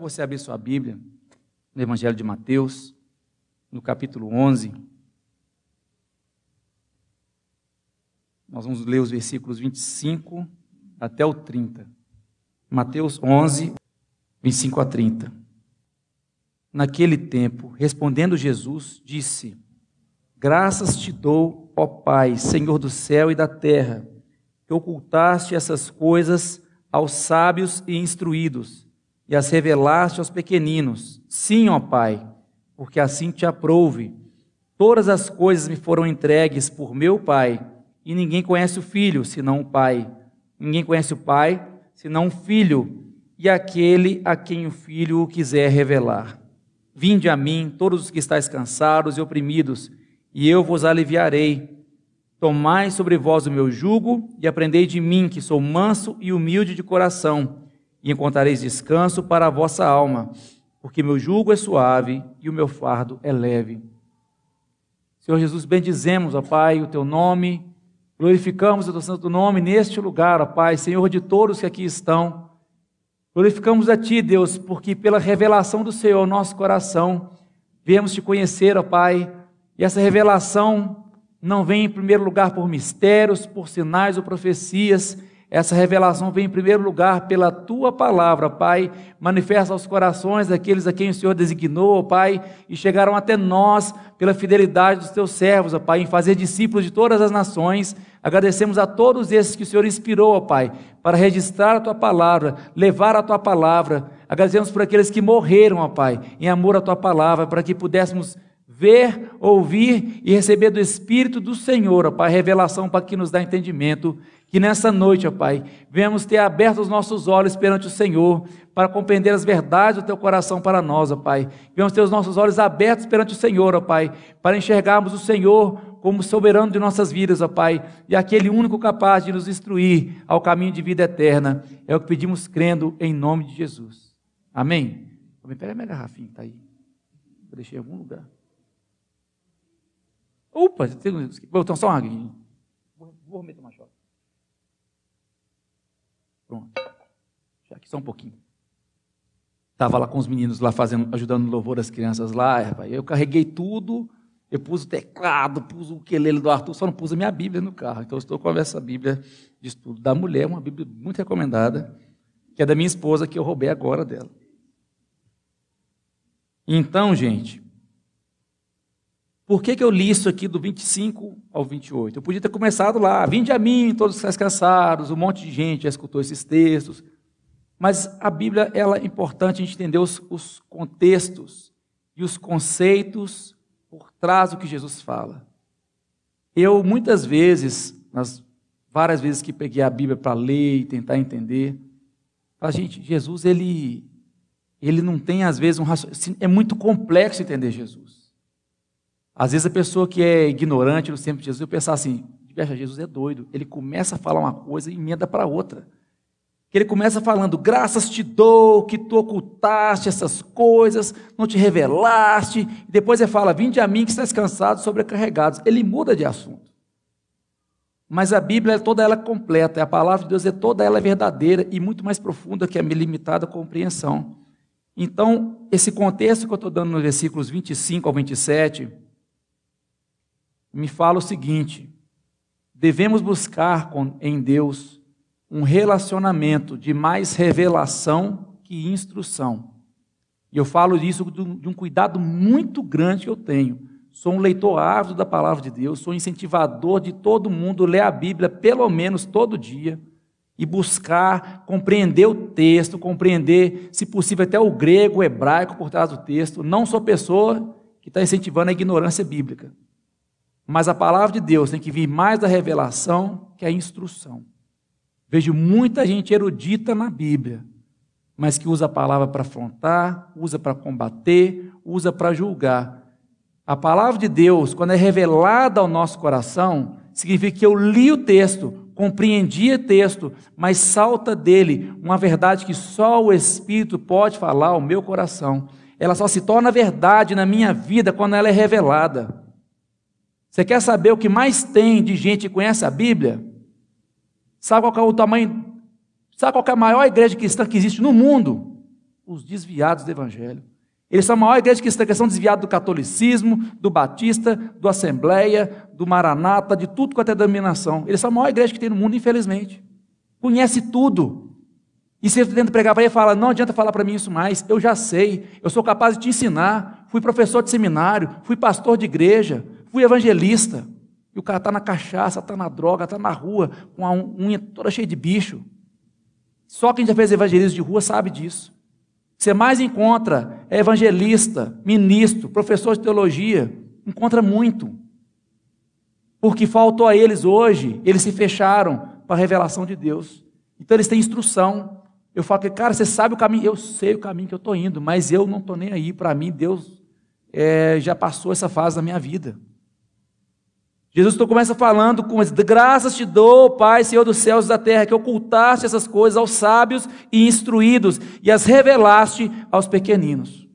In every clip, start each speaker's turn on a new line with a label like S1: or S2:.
S1: você abrir sua Bíblia no Evangelho de Mateus, no capítulo 11. Nós vamos ler os versículos 25 até o 30. Mateus 11, 25 a 30. Naquele tempo, respondendo Jesus, disse: Graças te dou, ó Pai, Senhor do céu e da terra, que ocultaste essas coisas aos sábios e instruídos e as revelaste aos pequeninos. Sim, ó Pai, porque assim te aprouve. Todas as coisas me foram entregues por meu Pai, e ninguém conhece o Filho senão o Pai. Ninguém conhece o Pai senão o Filho, e aquele a quem o Filho o quiser revelar. Vinde a mim, todos os que estáis cansados e oprimidos, e eu vos aliviarei. Tomai sobre vós o meu jugo e aprendei de mim, que sou manso e humilde de coração e encontrareis descanso para a vossa alma, porque meu jugo é suave e o meu fardo é leve. Senhor Jesus, bendizemos, ó Pai, o teu nome, glorificamos o teu santo nome neste lugar, ó Pai, Senhor de todos que aqui estão. Glorificamos a Ti, Deus, porque pela revelação do Senhor, nosso coração, viemos te conhecer, ó Pai, e essa revelação não vem em primeiro lugar por mistérios, por sinais ou profecias, essa revelação vem em primeiro lugar pela tua palavra, Pai. Manifesta aos corações daqueles a quem o Senhor designou, Pai, e chegaram até nós pela fidelidade dos teus servos, Pai, em fazer discípulos de todas as nações. Agradecemos a todos esses que o Senhor inspirou, Pai, para registrar a tua palavra, levar a tua palavra. Agradecemos por aqueles que morreram, Pai, em amor à tua palavra, para que pudéssemos ver, ouvir e receber do Espírito do Senhor, Pai, revelação para que nos dá entendimento que nessa noite, ó Pai, venhamos ter aberto os nossos olhos perante o Senhor, para compreender as verdades do Teu coração para nós, ó Pai. Venhamos ter os nossos olhos abertos perante o Senhor, ó Pai, para enxergarmos o Senhor como soberano de nossas vidas, ó Pai, e aquele único capaz de nos instruir ao caminho de vida eterna. É o que pedimos crendo em nome de Jesus. Amém? Pega a minha garrafinha, está aí. Eu deixei em algum lugar. Opa, tem... então só uma água. Vou meter uma. Pronto. Já aqui só um pouquinho. Estava lá com os meninos lá fazendo, ajudando no louvor das crianças lá. Eu carreguei tudo, eu pus o teclado, pus o quelele do Arthur, só não pus a minha Bíblia no carro. Então eu estou com essa Bíblia de estudo da mulher, uma Bíblia muito recomendada, que é da minha esposa, que eu roubei agora dela. Então, gente, por que, que eu li isso aqui do 25 ao 28? Eu podia ter começado lá, vinde a mim, todos estáis cansados, um monte de gente já escutou esses textos. Mas a Bíblia ela é importante a gente entender os, os contextos e os conceitos por trás do que Jesus fala. Eu, muitas vezes, nas várias vezes que peguei a Bíblia para ler e tentar entender, a gente, Jesus, ele, ele não tem, às vezes, um raciocínio. É muito complexo entender Jesus. Às vezes a pessoa que é ignorante no tempo de Jesus, eu pensar assim, Jesus é doido. Ele começa a falar uma coisa e emenda para outra. Ele começa falando, graças te dou, que tu ocultaste essas coisas, não te revelaste. E depois ele fala, vinde a mim que estás cansados, sobrecarregados. Ele muda de assunto. Mas a Bíblia é toda ela completa, a palavra de Deus é toda ela verdadeira e muito mais profunda que a minha limitada compreensão. Então, esse contexto que eu estou dando nos versículos 25 ao 27, me fala o seguinte: devemos buscar em Deus um relacionamento de mais revelação que instrução. E eu falo disso de um cuidado muito grande que eu tenho. Sou um leitor ávido da palavra de Deus, sou incentivador de todo mundo ler a Bíblia pelo menos todo dia e buscar compreender o texto, compreender, se possível, até o grego, o hebraico por trás do texto. Não sou pessoa que está incentivando a ignorância bíblica. Mas a palavra de Deus tem que vir mais da revelação que a instrução. Vejo muita gente erudita na Bíblia, mas que usa a palavra para afrontar, usa para combater, usa para julgar. A palavra de Deus, quando é revelada ao nosso coração, significa que eu li o texto, compreendi o texto, mas salta dele uma verdade que só o Espírito pode falar ao meu coração. Ela só se torna verdade na minha vida quando ela é revelada. Você quer saber o que mais tem de gente que conhece a Bíblia? Sabe qual é o tamanho? Sabe qual é a maior igreja cristã que existe no mundo? os desviados do Evangelho. Eles são a maior igreja cristã, que são desviados do catolicismo, do batista, do assembleia, do maranata, de tudo quanto é denominação. Eles são a maior igreja que tem no mundo, infelizmente. Conhece tudo. E se você tenta pregar para ele, fala, não adianta falar para mim isso mais, eu já sei, eu sou capaz de te ensinar, fui professor de seminário, fui pastor de igreja, fui evangelista. E o cara está na cachaça, está na droga, está na rua, com a unha toda cheia de bicho. Só quem já fez evangelismo de rua sabe disso você mais encontra é evangelista, ministro, professor de teologia, encontra muito. Porque faltou a eles hoje, eles se fecharam para a revelação de Deus. Então eles têm instrução. Eu falo que, cara, você sabe o caminho, eu sei o caminho que eu estou indo, mas eu não estou nem aí. Para mim, Deus é, já passou essa fase da minha vida. Jesus começa falando com as graças te dou, Pai, Senhor dos céus e da terra, que ocultaste essas coisas aos sábios e instruídos e as revelaste aos pequeninos.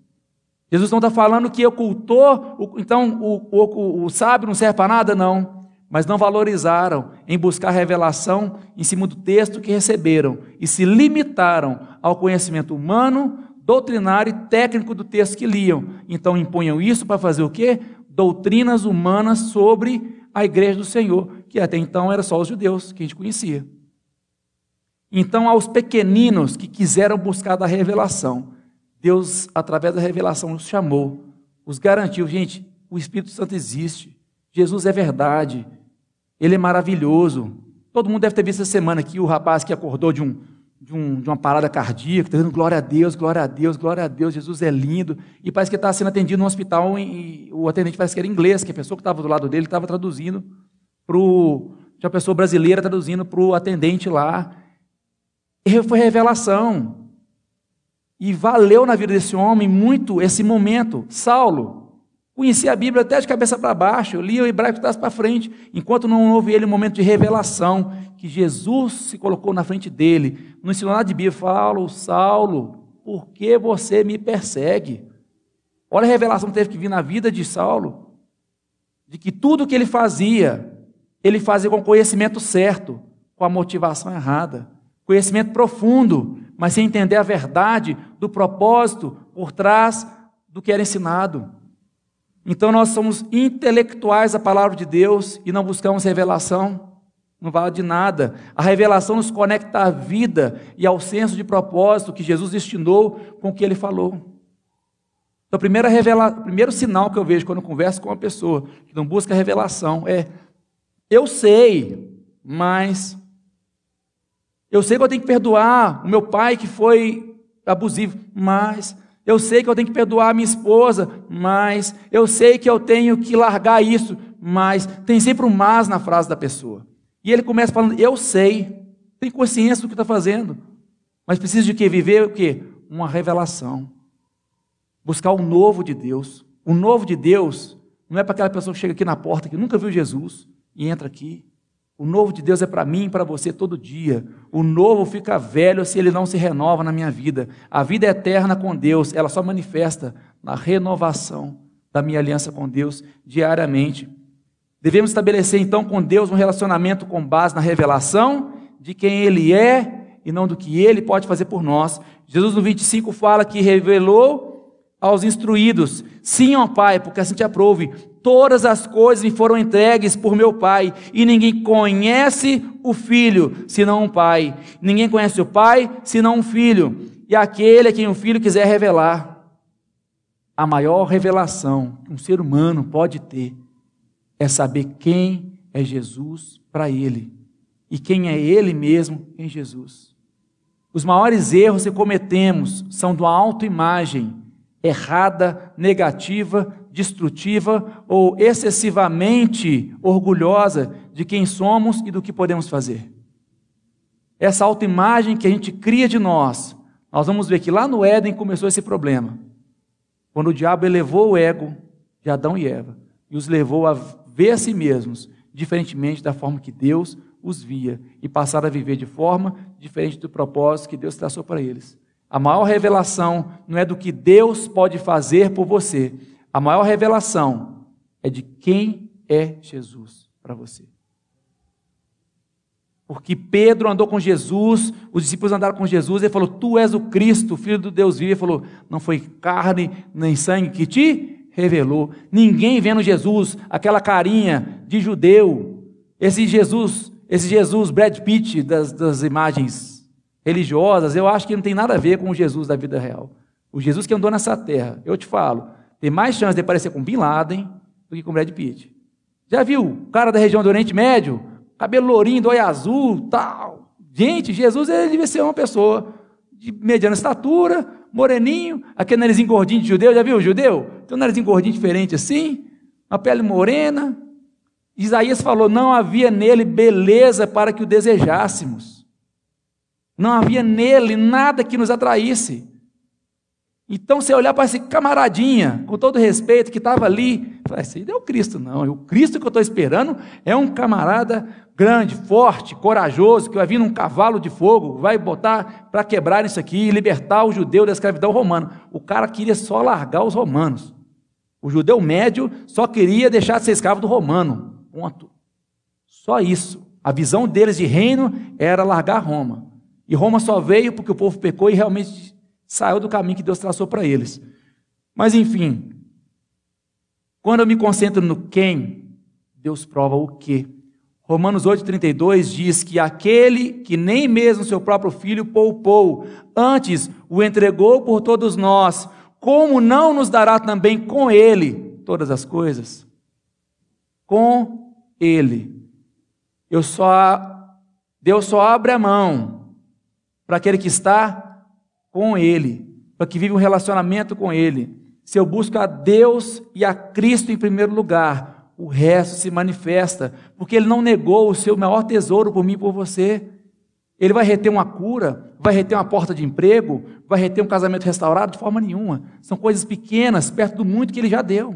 S1: Jesus não está falando que ocultou, então o, o, o sábio não serve para nada, não. Mas não valorizaram em buscar revelação em cima do texto que receberam e se limitaram ao conhecimento humano, doutrinário e técnico do texto que liam. Então impunham isso para fazer o quê? Doutrinas humanas sobre a igreja do Senhor, que até então era só os judeus que a gente conhecia. Então, aos pequeninos que quiseram buscar da revelação, Deus, através da revelação, os chamou, os garantiu. Gente, o Espírito Santo existe, Jesus é verdade, ele é maravilhoso. Todo mundo deve ter visto essa semana aqui o rapaz que acordou de um, de, um, de uma parada cardíaca, está dizendo glória a Deus, glória a Deus, glória a Deus, Jesus é lindo. E parece que está sendo atendido no hospital e, e o atendente parece que era inglês, que a pessoa que estava do lado dele estava traduzindo para uma pessoa brasileira traduzindo para o atendente lá. E foi revelação. E valeu na vida desse homem muito esse momento. Saulo, Conhecia a Bíblia até de cabeça para baixo, lia o hebraico de para frente, enquanto não houve ele um momento de revelação, que Jesus se colocou na frente dele, não ensinou nada de Bíblia, falou, Saulo, por que você me persegue? Olha a revelação que teve que vir na vida de Saulo, de que tudo que ele fazia, ele fazia com conhecimento certo, com a motivação errada, conhecimento profundo, mas sem entender a verdade do propósito por trás do que era ensinado. Então nós somos intelectuais da palavra de Deus e não buscamos revelação. Não vale de nada. A revelação nos conecta à vida e ao senso de propósito que Jesus destinou com o que ele falou. Então, primeira revela... o primeiro sinal que eu vejo quando eu converso com uma pessoa que não busca revelação é: eu sei, mas eu sei que eu tenho que perdoar o meu pai que foi abusivo, mas eu sei que eu tenho que perdoar a minha esposa, mas eu sei que eu tenho que largar isso, mas tem sempre um mas na frase da pessoa. E ele começa falando: Eu sei, tem consciência do que está fazendo, mas precisa de quê? Viver o quê? Uma revelação. Buscar o novo de Deus. O novo de Deus não é para aquela pessoa que chega aqui na porta, que nunca viu Jesus e entra aqui. O novo de Deus é para mim e para você todo dia. O novo fica velho se ele não se renova na minha vida. A vida eterna com Deus, ela só manifesta na renovação da minha aliança com Deus diariamente. Devemos estabelecer então com Deus um relacionamento com base na revelação de quem Ele é e não do que Ele pode fazer por nós. Jesus no 25 fala que revelou aos instruídos: Sim, ó Pai, porque assim te aprove Todas as coisas me foram entregues por meu Pai, e ninguém conhece o Filho senão o Pai. Ninguém conhece o Pai senão o Filho, e aquele a quem o Filho quiser revelar. A maior revelação que um ser humano pode ter é saber quem é Jesus para ele e quem é ele mesmo em Jesus. Os maiores erros que cometemos são uma autoimagem errada, negativa, destrutiva ou excessivamente orgulhosa de quem somos e do que podemos fazer. Essa autoimagem que a gente cria de nós, nós vamos ver que lá no Éden começou esse problema. Quando o diabo elevou o ego de Adão e Eva e os levou a ver a si mesmos diferentemente da forma que Deus os via e passaram a viver de forma diferente do propósito que Deus traçou para eles. A maior revelação não é do que Deus pode fazer por você, a maior revelação é de quem é Jesus para você. Porque Pedro andou com Jesus, os discípulos andaram com Jesus, ele falou: Tu és o Cristo, filho do Deus vivo. Ele falou: Não foi carne nem sangue que te revelou. Ninguém vendo Jesus, aquela carinha de judeu, esse Jesus, esse Jesus Brad Pitt das, das imagens religiosas, eu acho que não tem nada a ver com o Jesus da vida real. O Jesus que andou nessa terra, eu te falo, tem mais chance de parecer com Bin Laden do que com Brad Pitt. Já viu o cara da região do Oriente Médio? Cabelo lourinho, olho azul, tal. Gente, Jesus ele devia ser uma pessoa de mediana estatura, moreninho, aquele narizinho gordinho de judeu, já viu o judeu? Tem um narizinho gordinho diferente assim, uma pele morena. Isaías falou: não havia nele beleza para que o desejássemos. Não havia nele nada que nos atraísse. Então, você olhar para esse camaradinha, com todo respeito, que estava ali, fala, esse não é o Cristo, não. O Cristo que eu estou esperando é um camarada grande, forte, corajoso, que vai vir num cavalo de fogo, vai botar para quebrar isso aqui e libertar o judeu da escravidão romana. O cara queria só largar os romanos. O judeu médio só queria deixar de ser escravo do romano. Ponto. Só isso. A visão deles de reino era largar Roma. E Roma só veio porque o povo pecou e realmente saiu do caminho que Deus traçou para eles. Mas enfim, quando eu me concentro no quem, Deus prova o que. Romanos 8,32 diz que aquele que nem mesmo seu próprio filho poupou, antes o entregou por todos nós, como não nos dará também com ele todas as coisas? Com ele. Eu só Deus só abre a mão para aquele que está com Ele, para que vive um relacionamento com Ele. Se eu busco a Deus e a Cristo em primeiro lugar, o resto se manifesta, porque Ele não negou o seu maior tesouro por mim e por você. Ele vai reter uma cura, vai reter uma porta de emprego, vai reter um casamento restaurado? De forma nenhuma. São coisas pequenas perto do muito que Ele já deu.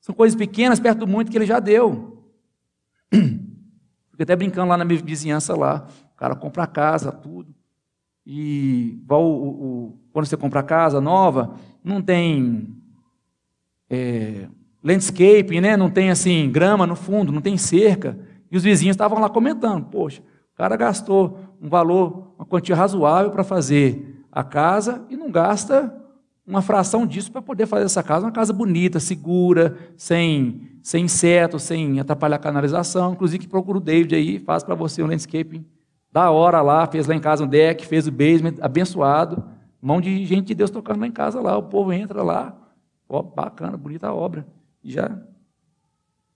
S1: São coisas pequenas perto do muito que Ele já deu. Fico até brincando lá na minha vizinhança lá. Cara compra a casa, tudo. E o, o, quando você compra casa nova, não tem é, landscape, né? não tem assim grama no fundo, não tem cerca. E os vizinhos estavam lá comentando: poxa, o cara gastou um valor, uma quantia razoável para fazer a casa e não gasta uma fração disso para poder fazer essa casa uma casa bonita, segura, sem, sem insetos, sem atrapalhar a canalização. Inclusive, procura o David aí, faz para você um landscaping da hora lá, fez lá em casa um deck, fez o basement, abençoado. Mão de gente de Deus tocando lá em casa lá. O povo entra lá. Ó, bacana, bonita a obra. E já,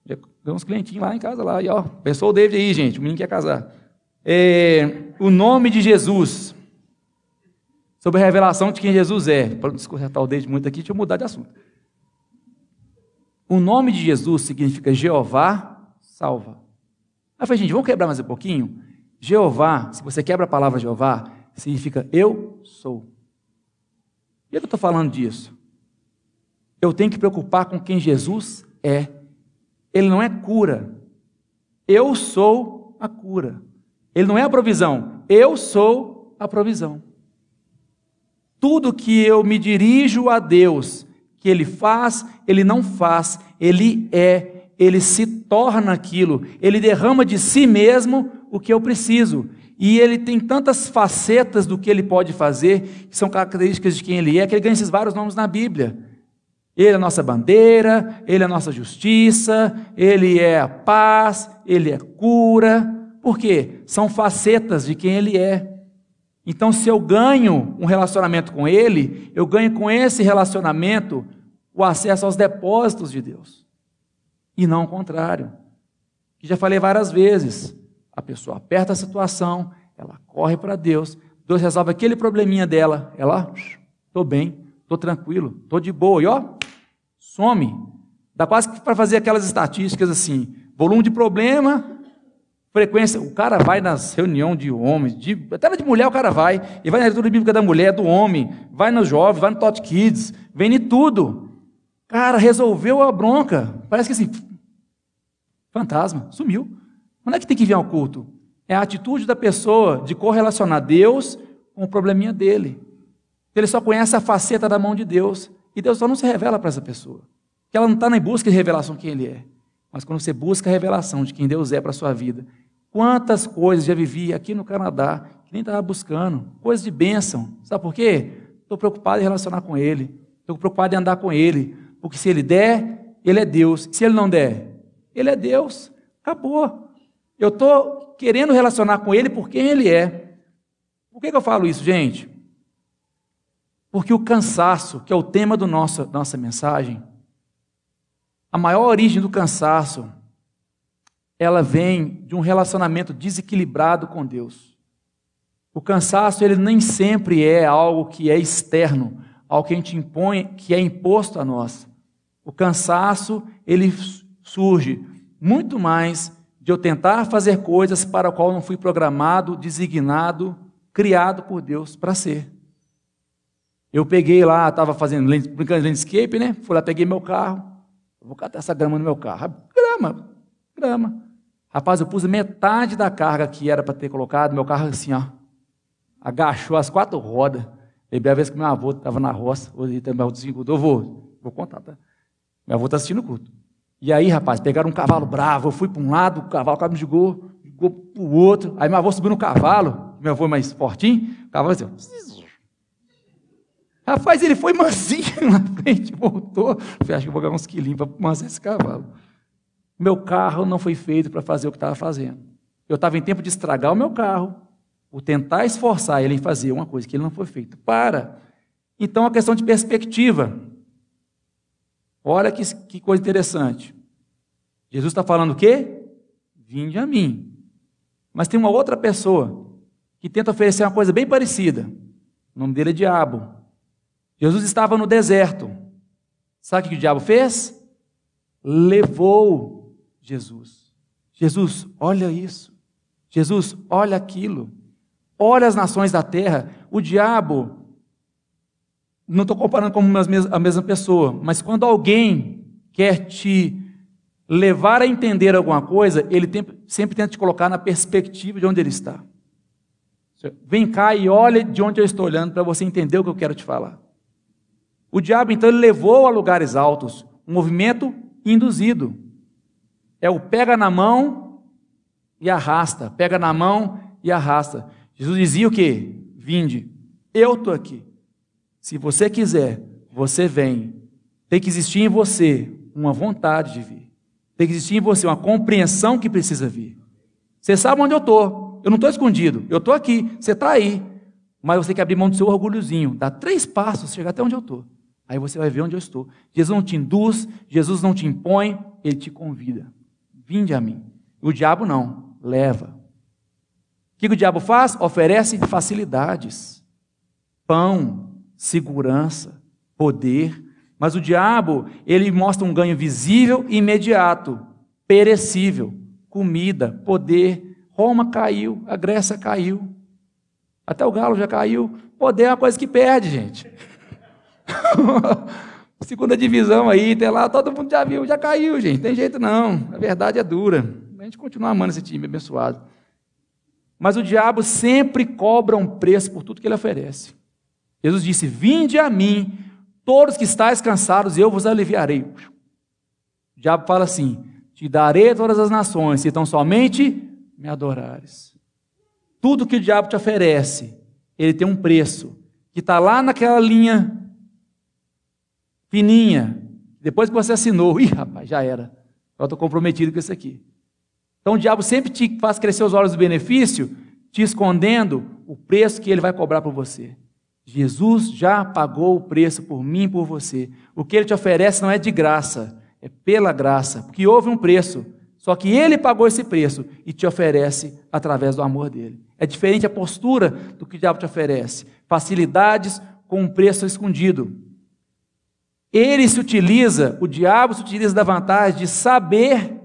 S1: já ganhou uns clientinhos lá em casa lá. E ó, pensou o David aí, gente. O menino quer casar. É, o nome de Jesus. Sobre a revelação de quem Jesus é. Para não descorretar o David muito aqui, deixa eu mudar de assunto. O nome de Jesus significa Jeová salva. Aí eu falei, gente, vamos quebrar mais um pouquinho? Jeová, se você quebra a palavra Jeová, significa eu sou. E eu estou falando disso. Eu tenho que preocupar com quem Jesus é. Ele não é cura. Eu sou a cura. Ele não é a provisão. Eu sou a provisão. Tudo que eu me dirijo a Deus, que Ele faz, Ele não faz, Ele é, Ele se torna aquilo, Ele derrama de si mesmo o que eu preciso. E ele tem tantas facetas do que ele pode fazer, que são características de quem ele é, que ele ganha esses vários nomes na Bíblia. Ele é a nossa bandeira, ele é a nossa justiça, ele é a paz, ele é cura. Por quê? São facetas de quem ele é. Então, se eu ganho um relacionamento com ele, eu ganho com esse relacionamento o acesso aos depósitos de Deus. E não o contrário. Que já falei várias vezes. A pessoa aperta a situação, ela corre para Deus, Deus resolve aquele probleminha dela, ela, estou bem, estou tranquilo, estou de boa, e ó, some. Dá quase que para fazer aquelas estatísticas assim, volume de problema, frequência, o cara vai nas reuniões de homens, de, até de mulher o cara vai, e vai na leitura bíblica da mulher, do homem, vai nos jovens, vai no Tot Kids, vem em tudo. Cara, resolveu a bronca. Parece que assim, fantasma, sumiu. Quando é que tem que vir ao culto? É a atitude da pessoa de correlacionar Deus com o probleminha dele. Ele só conhece a faceta da mão de Deus. E Deus só não se revela para essa pessoa. Que ela não está em busca de revelação de quem Ele é. Mas quando você busca a revelação de quem Deus é para a sua vida, Quantas coisas já vivi aqui no Canadá que nem estava buscando, coisas de bênção. Sabe por quê? Estou preocupado em relacionar com Ele, estou preocupado em andar com Ele, porque se Ele der, Ele é Deus. Se Ele não der, Ele é Deus. Acabou. Eu estou querendo relacionar com Ele por quem Ele é. Por que, que eu falo isso, gente? Porque o cansaço, que é o tema do nosso, da nossa mensagem, a maior origem do cansaço, ela vem de um relacionamento desequilibrado com Deus. O cansaço, ele nem sempre é algo que é externo, algo que a gente impõe, que é imposto a nós. O cansaço, ele surge muito mais de eu tentar fazer coisas para a qual não fui programado, designado, criado por Deus para ser. Eu peguei lá, estava fazendo brincando de landscape, né? Fui lá, peguei meu carro, Vou catar essa grama no meu carro. Grama, grama. Rapaz, eu pus metade da carga que era para ter colocado, meu carro assim, ó. Agachou as quatro rodas. Lembrei a vez que meu avô estava na roça, hoje também meu avô assistindo culto. Eu vou, vou contar, tá? Meu avô está assistindo o culto. E aí, rapaz, pegaram um cavalo bravo, eu fui para um lado, o cavalo, me jogou, jogou para o outro. Aí meu avô subiu no cavalo, meu avô mais fortinho, o cavalo assim, Rapaz, ele foi mansinho na frente, voltou. Falei, acho que vou ganhar uns quilinhos para mansar esse cavalo. Meu carro não foi feito para fazer o que estava fazendo. Eu estava em tempo de estragar o meu carro, por tentar esforçar ele em fazer uma coisa que ele não foi feito. Para. Então, a questão de perspectiva. Olha que, que coisa interessante. Jesus está falando o quê? Vinde a mim. Mas tem uma outra pessoa que tenta oferecer uma coisa bem parecida. O nome dele é Diabo. Jesus estava no deserto. Sabe o que o diabo fez? Levou Jesus. Jesus, olha isso. Jesus, olha aquilo. Olha as nações da terra. O diabo, não estou comparando como a mesma pessoa, mas quando alguém quer te levar a entender alguma coisa, ele sempre tenta te colocar na perspectiva de onde ele está. Vem cá e olha de onde eu estou olhando para você entender o que eu quero te falar. O diabo então levou a lugares altos, um movimento induzido. É o pega na mão e arrasta, pega na mão e arrasta. Jesus dizia o quê? Vinde, eu estou aqui. Se você quiser, você vem. Tem que existir em você uma vontade de vir. Tem que existir em você uma compreensão que precisa vir. Você sabe onde eu estou. Eu não estou escondido. Eu estou aqui. Você está aí. Mas você tem que abrir mão do seu orgulhozinho. Dá três passos, chegar até onde eu estou. Aí você vai ver onde eu estou. Jesus não te induz, Jesus não te impõe, ele te convida. Vinde a mim. O diabo não, leva. O que o diabo faz? Oferece facilidades, pão, segurança, poder. Mas o diabo, ele mostra um ganho visível e imediato, perecível, comida, poder. Roma caiu, a Grécia caiu, até o galo já caiu. Poder é uma coisa que perde, gente. Segunda divisão aí, até lá, todo mundo já viu, já caiu, gente. Tem jeito não. A verdade é dura. A gente continua amando esse time abençoado. Mas o diabo sempre cobra um preço por tudo que ele oferece. Jesus disse: Vinde a mim, todos que estáis cansados, eu vos aliviarei. O diabo fala assim: Te darei todas as nações, se tão somente me adorares. Tudo que o diabo te oferece, ele tem um preço, que está lá naquela linha fininha. Depois que você assinou, ih, rapaz, já era. Eu estou comprometido com isso aqui. Então o diabo sempre te faz crescer os olhos do benefício, te escondendo o preço que ele vai cobrar por você. Jesus já pagou o preço por mim e por você. O que ele te oferece não é de graça, é pela graça, porque houve um preço. Só que ele pagou esse preço e te oferece através do amor dele. É diferente a postura do que o diabo te oferece. Facilidades com um preço escondido. Ele se utiliza, o diabo se utiliza da vantagem de saber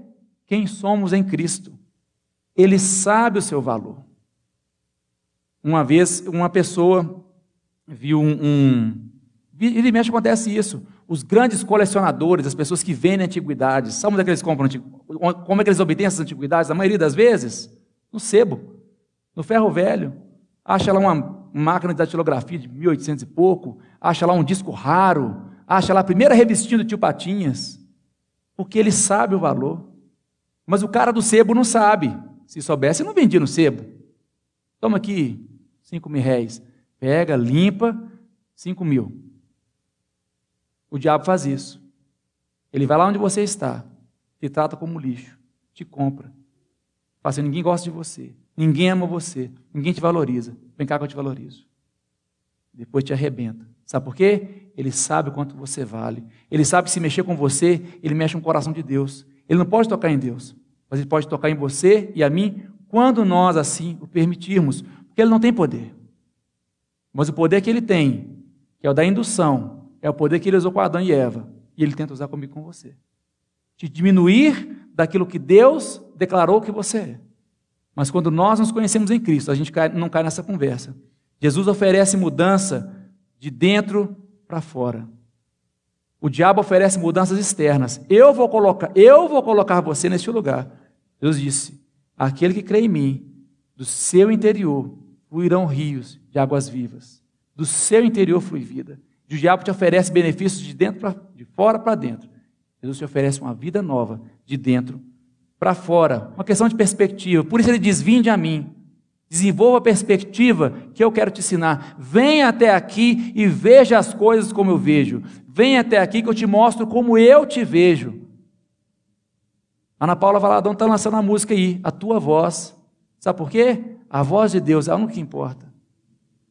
S1: quem somos em Cristo. Ele sabe o seu valor. Uma vez, uma pessoa viu um. um e mexe acontece isso. Os grandes colecionadores, as pessoas que vendem antiguidades, sabe onde é que eles compram? Como é que eles obtêm essas antiguidades? A maioria das vezes, no sebo, no ferro velho. Acha lá uma máquina de datilografia de 1800 e pouco, acha lá um disco raro, acha lá a primeira revistinha do tio Patinhas, porque ele sabe o valor. Mas o cara do sebo não sabe. Se soubesse, não vendia no sebo. Toma aqui, cinco mil réis. Pega, limpa, cinco mil. O diabo faz isso. Ele vai lá onde você está, te trata como lixo, te compra. Fala assim, ninguém gosta de você, ninguém ama você, ninguém te valoriza. Vem cá que eu te valorizo. Depois te arrebenta. Sabe por quê? Ele sabe quanto você vale. Ele sabe que se mexer com você, ele mexe no coração de Deus. Ele não pode tocar em Deus, mas ele pode tocar em você e a mim quando nós assim o permitirmos, porque ele não tem poder. Mas o poder que ele tem, que é o da indução, é o poder que ele usou com Adão e Eva, e ele tenta usar comigo com você. Te diminuir daquilo que Deus declarou que você é. Mas quando nós nos conhecemos em Cristo, a gente não cai nessa conversa. Jesus oferece mudança de dentro para fora. O diabo oferece mudanças externas. Eu vou colocar, eu vou colocar você neste lugar. Deus disse: aquele que crê em mim, do seu interior fluirão rios de águas vivas. Do seu interior flui vida. O diabo te oferece benefícios de dentro para de fora para dentro. Jesus te oferece uma vida nova de dentro para fora. Uma questão de perspectiva. Por isso ele diz: "Vinde a mim". Desenvolva a perspectiva que eu quero te ensinar. Venha até aqui e veja as coisas como eu vejo. Venha até aqui que eu te mostro como eu te vejo. Ana Paula Valadão está lançando a música aí, a tua voz. Sabe por quê? A voz de Deus é o que importa.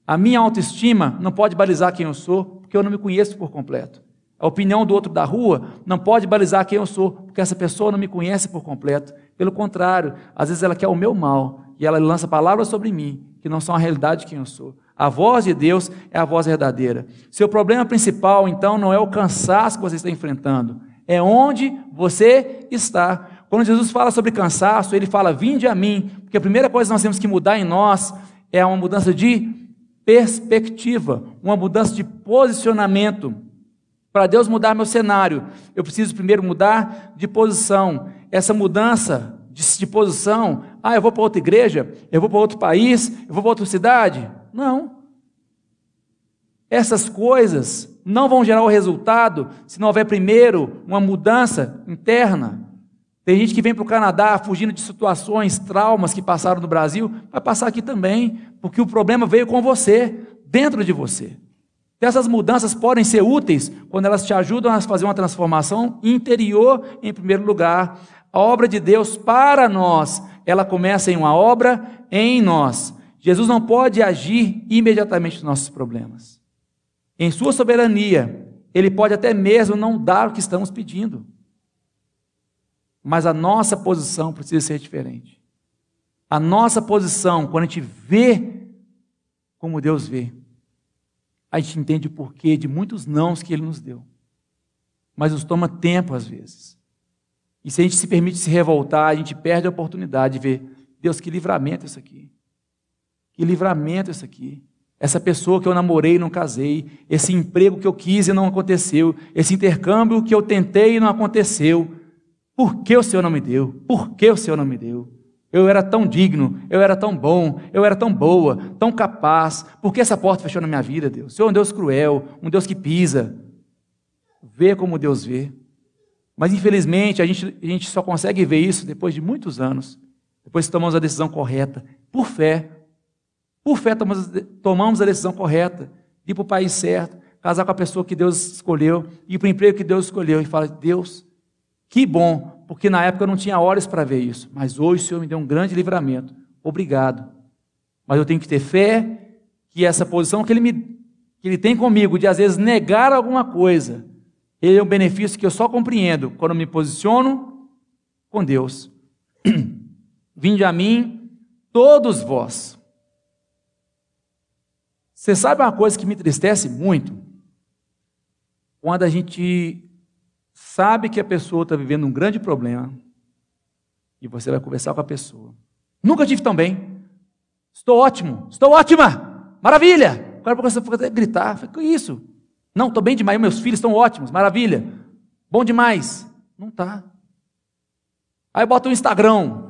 S1: A minha autoestima não pode balizar quem eu sou, porque eu não me conheço por completo. A opinião do outro da rua não pode balizar quem eu sou, porque essa pessoa não me conhece por completo. Pelo contrário, às vezes ela quer o meu mal e ela lança palavras sobre mim que não são a realidade de quem eu sou. A voz de Deus é a voz verdadeira. Seu problema principal, então, não é o cansaço que você está enfrentando, é onde você está. Quando Jesus fala sobre cansaço, ele fala: Vinde a mim, porque a primeira coisa que nós temos que mudar em nós é uma mudança de perspectiva, uma mudança de posicionamento. Para Deus mudar meu cenário, eu preciso primeiro mudar de posição. Essa mudança de, de posição. Ah, eu vou para outra igreja, eu vou para outro país, eu vou para outra cidade. Não. Essas coisas não vão gerar o resultado se não houver primeiro uma mudança interna. Tem gente que vem para o Canadá fugindo de situações, traumas que passaram no Brasil, vai passar aqui também, porque o problema veio com você, dentro de você. Essas mudanças podem ser úteis quando elas te ajudam a fazer uma transformação interior em primeiro lugar. A obra de Deus para nós, ela começa em uma obra em nós. Jesus não pode agir imediatamente nos nossos problemas. Em sua soberania, ele pode até mesmo não dar o que estamos pedindo. Mas a nossa posição precisa ser diferente. A nossa posição, quando a gente vê como Deus vê, a gente entende o porquê de muitos nãos que Ele nos deu. Mas nos toma tempo às vezes. E se a gente se permite se revoltar, a gente perde a oportunidade de ver, Deus, que livramento isso aqui. Que livramento isso aqui. Essa pessoa que eu namorei e não casei, esse emprego que eu quis e não aconteceu, esse intercâmbio que eu tentei e não aconteceu. Por que o Senhor não me deu? Por que o Senhor não me deu? Eu era tão digno, eu era tão bom, eu era tão boa, tão capaz. Por que essa porta fechou na minha vida, Deus? O Senhor é um Deus cruel, um Deus que pisa. Vê como Deus vê. Mas infelizmente a gente, a gente só consegue ver isso depois de muitos anos, depois que tomamos a decisão correta, por fé. Por fé tomamos, tomamos a decisão correta ir para o país certo, casar com a pessoa que Deus escolheu, ir para o emprego que Deus escolheu, e fala, Deus, que bom, porque na época eu não tinha horas para ver isso, mas hoje o Senhor me deu um grande livramento. Obrigado. Mas eu tenho que ter fé que essa posição que Ele, me, que ele tem comigo, de às vezes negar alguma coisa, ele é um benefício que eu só compreendo quando me posiciono com Deus. Vinde a mim, todos vós. Você sabe uma coisa que me entristece muito? Quando a gente sabe que a pessoa está vivendo um grande problema e você vai conversar com a pessoa. Nunca tive tão bem. Estou ótimo, estou ótima, maravilha. Agora você até gritar, que isso? Não, estou bem demais, meus filhos estão ótimos, maravilha. Bom demais. Não está. Aí bota o Instagram.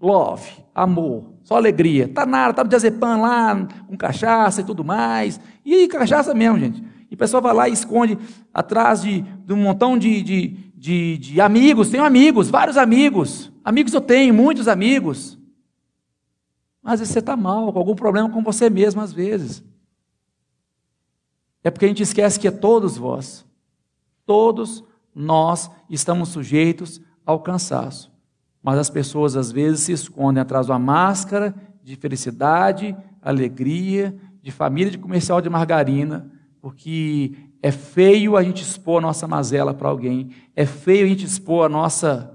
S1: Love, amor, só alegria. Tá nada, tá no diazepam lá, com cachaça e tudo mais. E cachaça mesmo, gente. E a pessoa vai lá e esconde atrás de, de um montão de, de, de, de amigos. Tenho amigos, vários amigos. Amigos eu tenho, muitos amigos. Mas você está mal, com algum problema com você mesmo, às vezes. É porque a gente esquece que é todos vós. Todos nós estamos sujeitos ao cansaço. Mas as pessoas às vezes se escondem atrás de uma máscara de felicidade, alegria, de família de comercial de margarina, porque é feio a gente expor a nossa mazela para alguém, é feio a gente expor a nossa,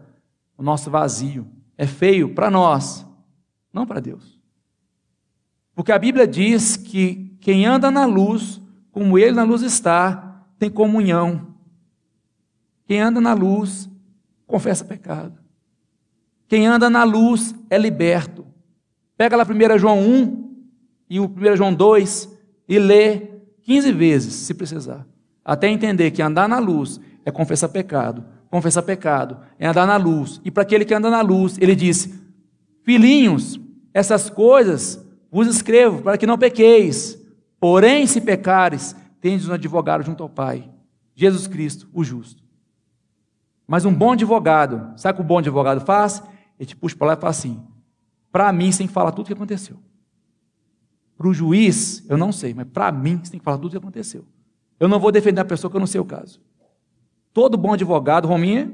S1: o nosso vazio, é feio para nós, não para Deus. Porque a Bíblia diz que quem anda na luz, como ele na luz está, tem comunhão. Quem anda na luz, confessa pecado. Quem anda na luz é liberto. Pega lá 1 João 1 e o 1 João 2 e lê 15 vezes, se precisar. Até entender que andar na luz é confessar pecado. Confessar pecado é andar na luz. E para aquele que anda na luz, ele diz: Filhinhos, essas coisas vos escrevo para que não pequeis. Porém, se pecares, tendes um advogado junto ao Pai, Jesus Cristo, o justo. Mas um bom advogado, sabe o que o bom advogado faz? Ele te puxa para lá e fala assim: para mim que falar tudo o que aconteceu. Para o juiz, eu não sei, mas para mim você tem que falar tudo o que aconteceu. Eu não vou defender a pessoa que eu não sei o caso. Todo bom advogado, Rominha,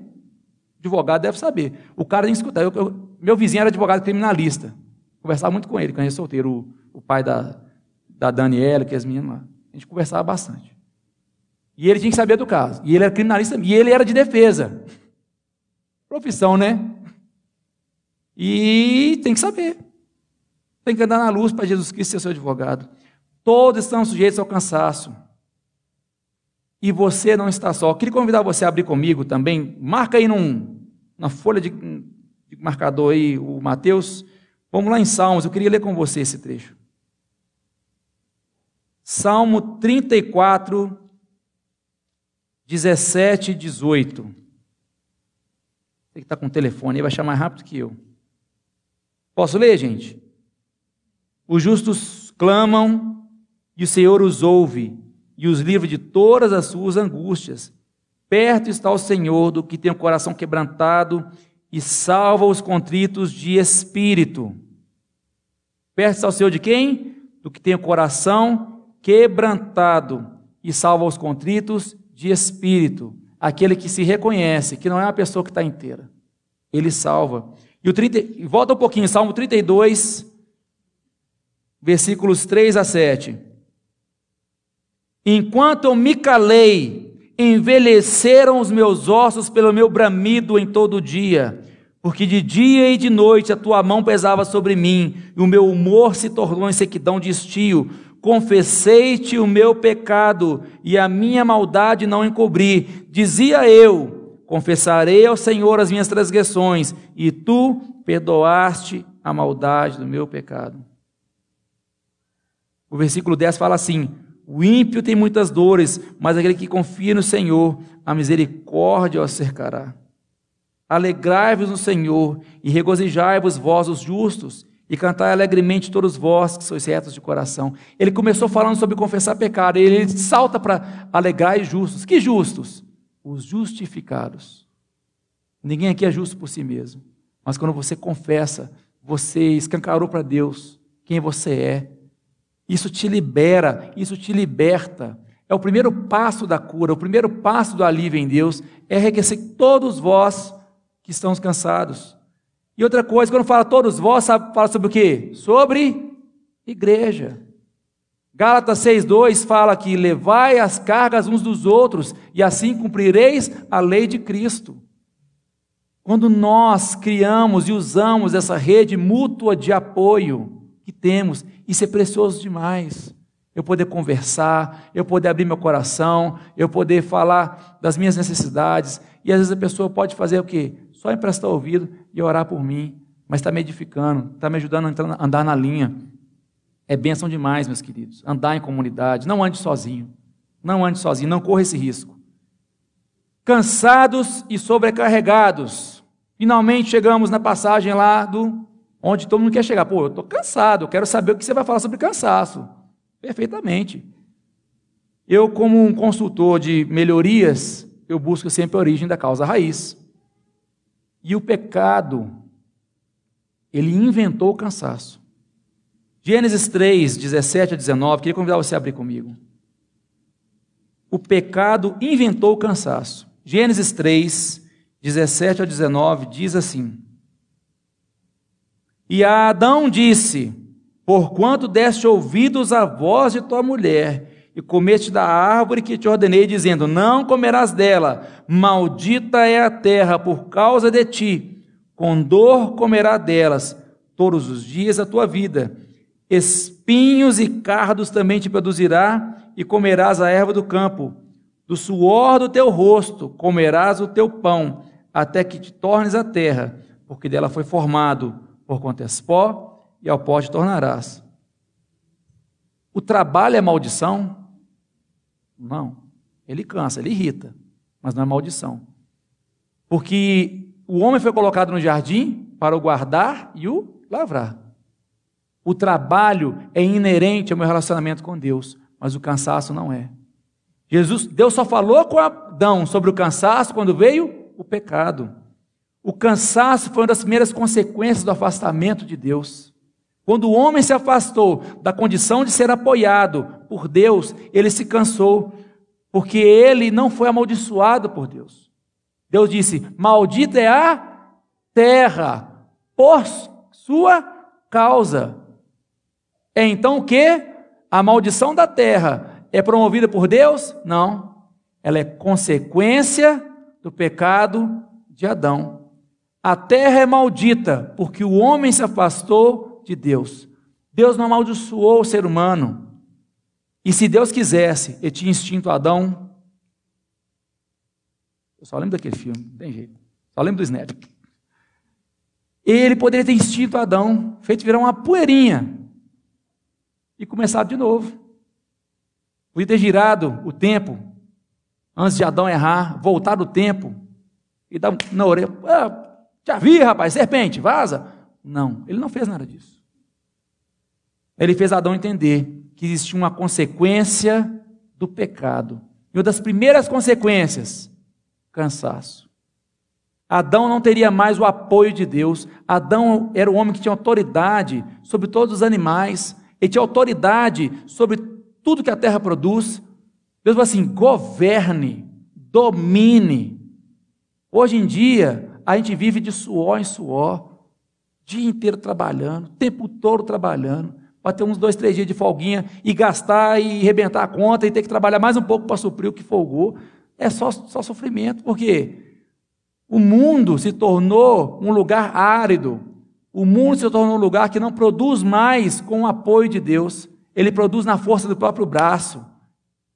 S1: advogado deve saber. O cara tem que escutar. Eu, eu, meu vizinho era advogado criminalista. Conversava muito com ele, quando ele era solteiro, o, o pai da, da Daniela, que é as meninas lá. A gente conversava bastante. E ele tinha que saber do caso. E ele era criminalista, e ele era de defesa. Profissão, né? E tem que saber. Tem que andar na luz para Jesus Cristo ser seu advogado. Todos estão sujeitos ao cansaço. E você não está só. Eu queria convidar você a abrir comigo também. Marca aí num, na folha de, de marcador aí o Mateus. Vamos lá em Salmos. Eu queria ler com você esse trecho. Salmo 34, 17 e 18. Você que está com o telefone aí vai chamar mais rápido que eu. Posso ler, gente? Os justos clamam e o Senhor os ouve e os livra de todas as suas angústias. Perto está o Senhor do que tem o coração quebrantado e salva os contritos de espírito. Perto está o Senhor de quem? Do que tem o coração quebrantado e salva os contritos de espírito. Aquele que se reconhece que não é uma pessoa que está inteira. Ele salva. E o 30, volta um pouquinho, Salmo 32, versículos 3 a 7. Enquanto eu me calei, envelheceram os meus ossos pelo meu bramido em todo o dia, porque de dia e de noite a tua mão pesava sobre mim, e o meu humor se tornou em sequidão de estio. Confessei-te o meu pecado, e a minha maldade não encobri. Dizia eu: Confessarei ao Senhor as minhas transgressões, e tu perdoaste a maldade do meu pecado. O versículo 10 fala assim: O ímpio tem muitas dores, mas aquele que confia no Senhor, a misericórdia o cercará. Alegrai-vos no Senhor e regozijai-vos vós os justos, e cantai alegremente todos vós que sois retos de coração. Ele começou falando sobre confessar pecado, ele salta para alegrar os justos. Que justos? os justificados. Ninguém aqui é justo por si mesmo, mas quando você confessa, você escancarou para Deus quem você é. Isso te libera, isso te liberta. É o primeiro passo da cura, o primeiro passo do alívio em Deus é enriquecer todos vós que estão cansados. E outra coisa, quando fala todos vós, sabe, fala sobre o quê? Sobre igreja. Gálatas 6,2 fala que levai as cargas uns dos outros, e assim cumprireis a lei de Cristo. Quando nós criamos e usamos essa rede mútua de apoio que temos, isso é precioso demais. Eu poder conversar, eu poder abrir meu coração, eu poder falar das minhas necessidades, e às vezes a pessoa pode fazer o quê? Só emprestar o ouvido e orar por mim, mas está me edificando, está me ajudando a andar na linha. É bênção demais, meus queridos. Andar em comunidade. Não ande sozinho. Não ande sozinho. Não corra esse risco. Cansados e sobrecarregados. Finalmente chegamos na passagem lá do onde todo mundo quer chegar. Pô, eu estou cansado. Eu quero saber o que você vai falar sobre cansaço. Perfeitamente. Eu, como um consultor de melhorias, eu busco sempre a origem da causa raiz. E o pecado Ele inventou o cansaço. Gênesis 3, 17 a 19, queria convidar você a abrir comigo. O pecado inventou o cansaço. Gênesis 3, 17 a 19 diz assim: E a Adão disse: Porquanto deste ouvidos à voz de tua mulher, e comeste da árvore que te ordenei, dizendo: Não comerás dela, maldita é a terra por causa de ti, com dor comerá delas todos os dias da tua vida. Espinhos e cardos também te produzirá, e comerás a erva do campo. Do suor do teu rosto comerás o teu pão, até que te tornes a terra, porque dela foi formado, por quanto és pó, e ao pó te tornarás. O trabalho é maldição? Não. Ele cansa, ele irrita, mas não é maldição. Porque o homem foi colocado no jardim para o guardar e o lavrar. O trabalho é inerente ao meu relacionamento com Deus, mas o cansaço não é. Jesus, Deus só falou com Adão sobre o cansaço quando veio o pecado. O cansaço foi uma das primeiras consequências do afastamento de Deus. Quando o homem se afastou da condição de ser apoiado por Deus, ele se cansou, porque ele não foi amaldiçoado por Deus. Deus disse: Maldita é a terra por sua causa. É então o que? A maldição da terra é promovida por Deus? Não. Ela é consequência do pecado de Adão. A terra é maldita porque o homem se afastou de Deus. Deus não amaldiçoou o ser humano. E se Deus quisesse, ele tinha instinto Adão. Eu só lembro daquele filme, não tem jeito. Só lembro do Snap. Ele poderia ter instinto Adão, feito virar uma poeirinha e começado de novo. Podia ter girado o tempo antes de Adão errar, voltar o tempo e dar na orelha. Ah, já vi, rapaz, serpente, vaza. Não, ele não fez nada disso. Ele fez Adão entender que existia uma consequência do pecado. E uma das primeiras consequências, cansaço. Adão não teria mais o apoio de Deus. Adão era o homem que tinha autoridade sobre todos os animais. Ele tinha autoridade sobre tudo que a terra produz. Deus falou assim: governe, domine. Hoje em dia, a gente vive de suor em suor, dia inteiro trabalhando, tempo todo trabalhando, para ter uns dois, três dias de folguinha e gastar e arrebentar a conta e ter que trabalhar mais um pouco para suprir o que folgou. É só, só sofrimento, porque o mundo se tornou um lugar árido, o mundo se tornou um lugar que não produz mais com o apoio de Deus, ele produz na força do próprio braço,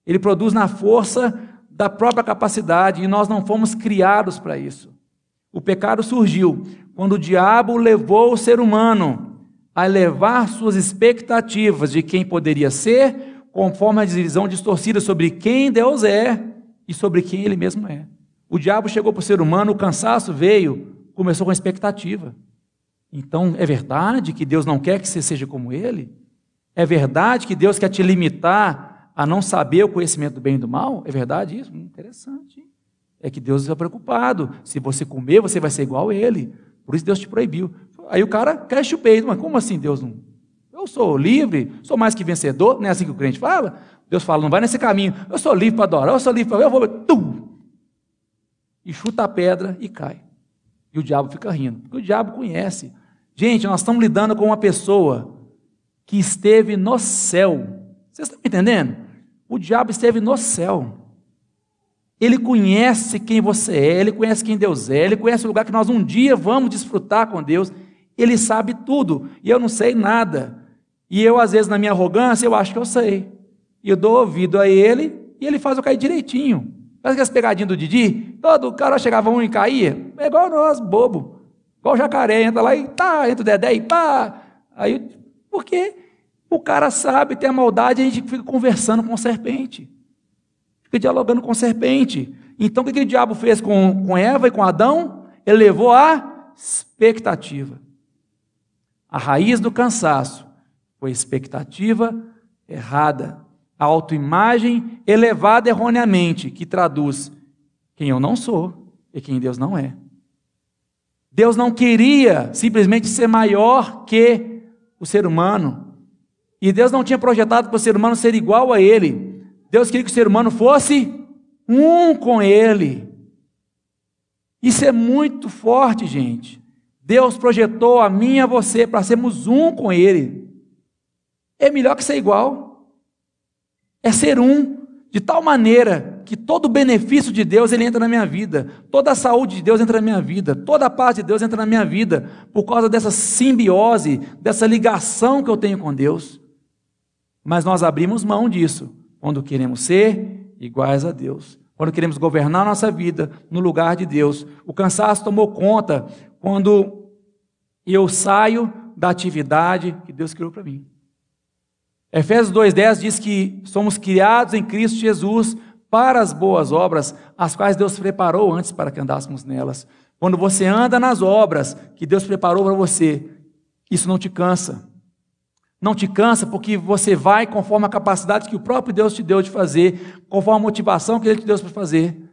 S1: ele produz na força da própria capacidade, e nós não fomos criados para isso. O pecado surgiu quando o diabo levou o ser humano a levar suas expectativas de quem poderia ser, conforme a divisão distorcida sobre quem Deus é e sobre quem ele mesmo é. O diabo chegou para o ser humano, o cansaço veio, começou com expectativa. Então, é verdade que Deus não quer que você seja como Ele? É verdade que Deus quer te limitar a não saber o conhecimento do bem e do mal? É verdade isso? Interessante. É que Deus está preocupado. Se você comer, você vai ser igual a Ele. Por isso Deus te proibiu. Aí o cara cresce o peito. Mas como assim Deus não... Eu sou livre, sou mais que vencedor. Não é assim que o crente fala? Deus fala, não vai nesse caminho. Eu sou livre para adorar, eu sou livre para... Eu vou... Tum! E chuta a pedra e cai. E o diabo fica rindo. Porque o diabo conhece. Gente, nós estamos lidando com uma pessoa que esteve no céu. Vocês estão entendendo? O diabo esteve no céu. Ele conhece quem você é, ele conhece quem Deus é, ele conhece o lugar que nós um dia vamos desfrutar com Deus. Ele sabe tudo e eu não sei nada. E eu, às vezes, na minha arrogância, eu acho que eu sei. E eu dou ouvido a ele e ele faz eu cair direitinho. Faz aquelas pegadinhas do Didi, todo cara chegava um e caía. É igual nós, bobo. Igual jacaré, entra lá e tá, entra o Dedé e pá. Aí, porque o cara sabe, tem a maldade, a gente fica conversando com serpente. Fica dialogando com serpente. Então, o que aquele diabo fez com, com Eva e com Adão? Ele levou a expectativa. A raiz do cansaço foi expectativa errada. A autoimagem elevada erroneamente, que traduz quem eu não sou e quem Deus não é. Deus não queria simplesmente ser maior que o ser humano. E Deus não tinha projetado para o ser humano ser igual a Ele. Deus queria que o ser humano fosse um com Ele. Isso é muito forte, gente. Deus projetou a mim e a você para sermos um com Ele. É melhor que ser igual. É ser um, de tal maneira que todo o benefício de Deus ele entra na minha vida, toda a saúde de Deus entra na minha vida, toda a paz de Deus entra na minha vida, por causa dessa simbiose, dessa ligação que eu tenho com Deus. Mas nós abrimos mão disso quando queremos ser iguais a Deus, quando queremos governar nossa vida no lugar de Deus. O cansaço tomou conta quando eu saio da atividade que Deus criou para mim. Efésios 2,10 diz que somos criados em Cristo Jesus para as boas obras, as quais Deus preparou antes para que andássemos nelas. Quando você anda nas obras que Deus preparou para você, isso não te cansa. Não te cansa porque você vai conforme a capacidade que o próprio Deus te deu de fazer, conforme a motivação que Ele te deu para fazer.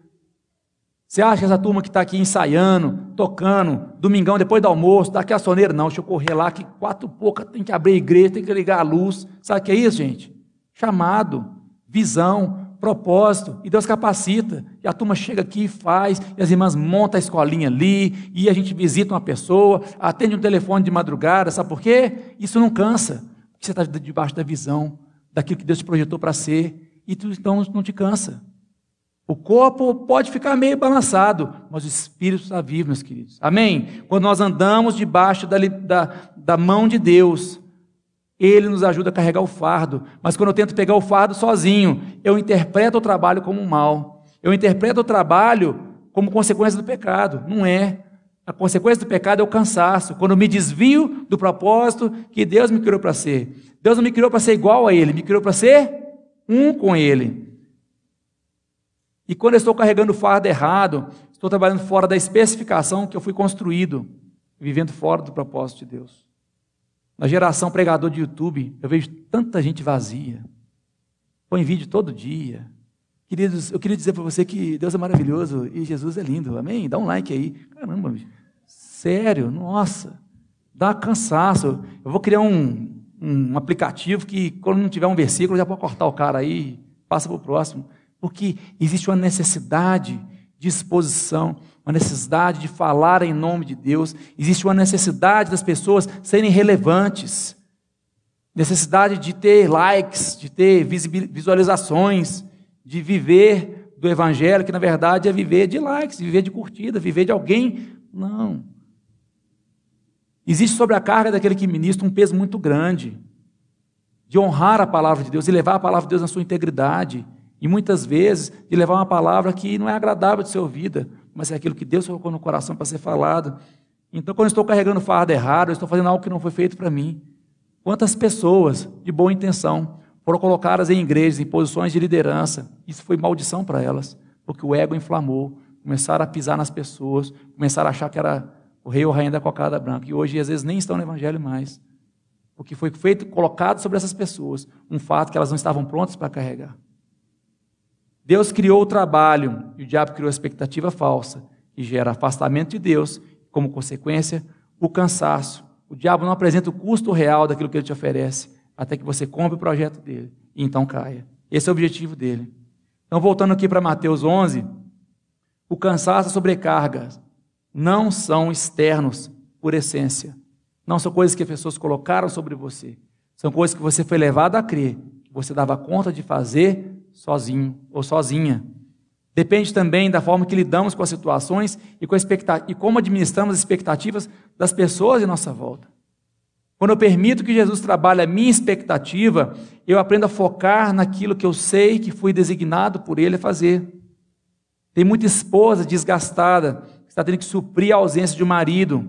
S1: Você acha que essa turma que está aqui ensaiando, tocando, domingão depois do almoço, daqui a soneira? Não, deixa eu correr lá, que quatro pouca tem que abrir a igreja, tem que ligar a luz. Sabe o que é isso, gente? Chamado, visão, propósito, e Deus capacita. E a turma chega aqui e faz, e as irmãs montam a escolinha ali, e a gente visita uma pessoa, atende um telefone de madrugada, sabe por quê? Isso não cansa, você está debaixo da visão, daquilo que Deus te projetou para ser, e tu então não te cansa. O corpo pode ficar meio balançado, mas o espírito está vivo, meus queridos. Amém? Quando nós andamos debaixo da, da, da mão de Deus, Ele nos ajuda a carregar o fardo. Mas quando eu tento pegar o fardo sozinho, eu interpreto o trabalho como um mal. Eu interpreto o trabalho como consequência do pecado. Não é. A consequência do pecado é o cansaço. Quando me desvio do propósito que Deus me criou para ser. Deus não me criou para ser igual a Ele, me criou para ser um com Ele. E quando eu estou carregando o fardo errado, estou trabalhando fora da especificação que eu fui construído, vivendo fora do propósito de Deus. Na geração pregador de YouTube, eu vejo tanta gente vazia. Põe vídeo todo dia. Queridos, eu queria dizer para você que Deus é maravilhoso e Jesus é lindo. Amém? Dá um like aí. Caramba, bicho. sério, nossa. Dá cansaço. Eu vou criar um, um aplicativo que, quando não tiver um versículo, já pode cortar o cara aí, passa para o próximo. Porque existe uma necessidade de exposição, uma necessidade de falar em nome de Deus, existe uma necessidade das pessoas serem relevantes, necessidade de ter likes, de ter visualizações, de viver do Evangelho, que na verdade é viver de likes, viver de curtida, viver de alguém. Não. Existe sobre a carga daquele que ministra um peso muito grande, de honrar a palavra de Deus e levar a palavra de Deus na sua integridade e muitas vezes de levar uma palavra que não é agradável de ser ouvida, mas é aquilo que Deus colocou no coração para ser falado. Então, quando eu estou carregando fardo errado, eu estou fazendo algo que não foi feito para mim. Quantas pessoas de boa intenção foram colocadas em igrejas, em posições de liderança? Isso foi maldição para elas, porque o ego inflamou, começaram a pisar nas pessoas, começaram a achar que era o rei ou rainha da cocada branca. E hoje, às vezes, nem estão no evangelho mais. Porque foi feito, colocado sobre essas pessoas um fato que elas não estavam prontas para carregar. Deus criou o trabalho e o diabo criou a expectativa falsa, que gera afastamento de Deus, como consequência, o cansaço. O diabo não apresenta o custo real daquilo que ele te oferece, até que você compre o projeto dele e então caia. Esse é o objetivo dele. Então, voltando aqui para Mateus 11, o cansaço e a sobrecarga não são externos por essência. Não são coisas que as pessoas colocaram sobre você. São coisas que você foi levado a crer, que você dava conta de fazer sozinho ou sozinha. Depende também da forma que lidamos com as situações e, com e como administramos as expectativas das pessoas em nossa volta. Quando eu permito que Jesus trabalhe a minha expectativa, eu aprendo a focar naquilo que eu sei que fui designado por Ele a fazer. Tem muita esposa desgastada que está tendo que suprir a ausência de um marido,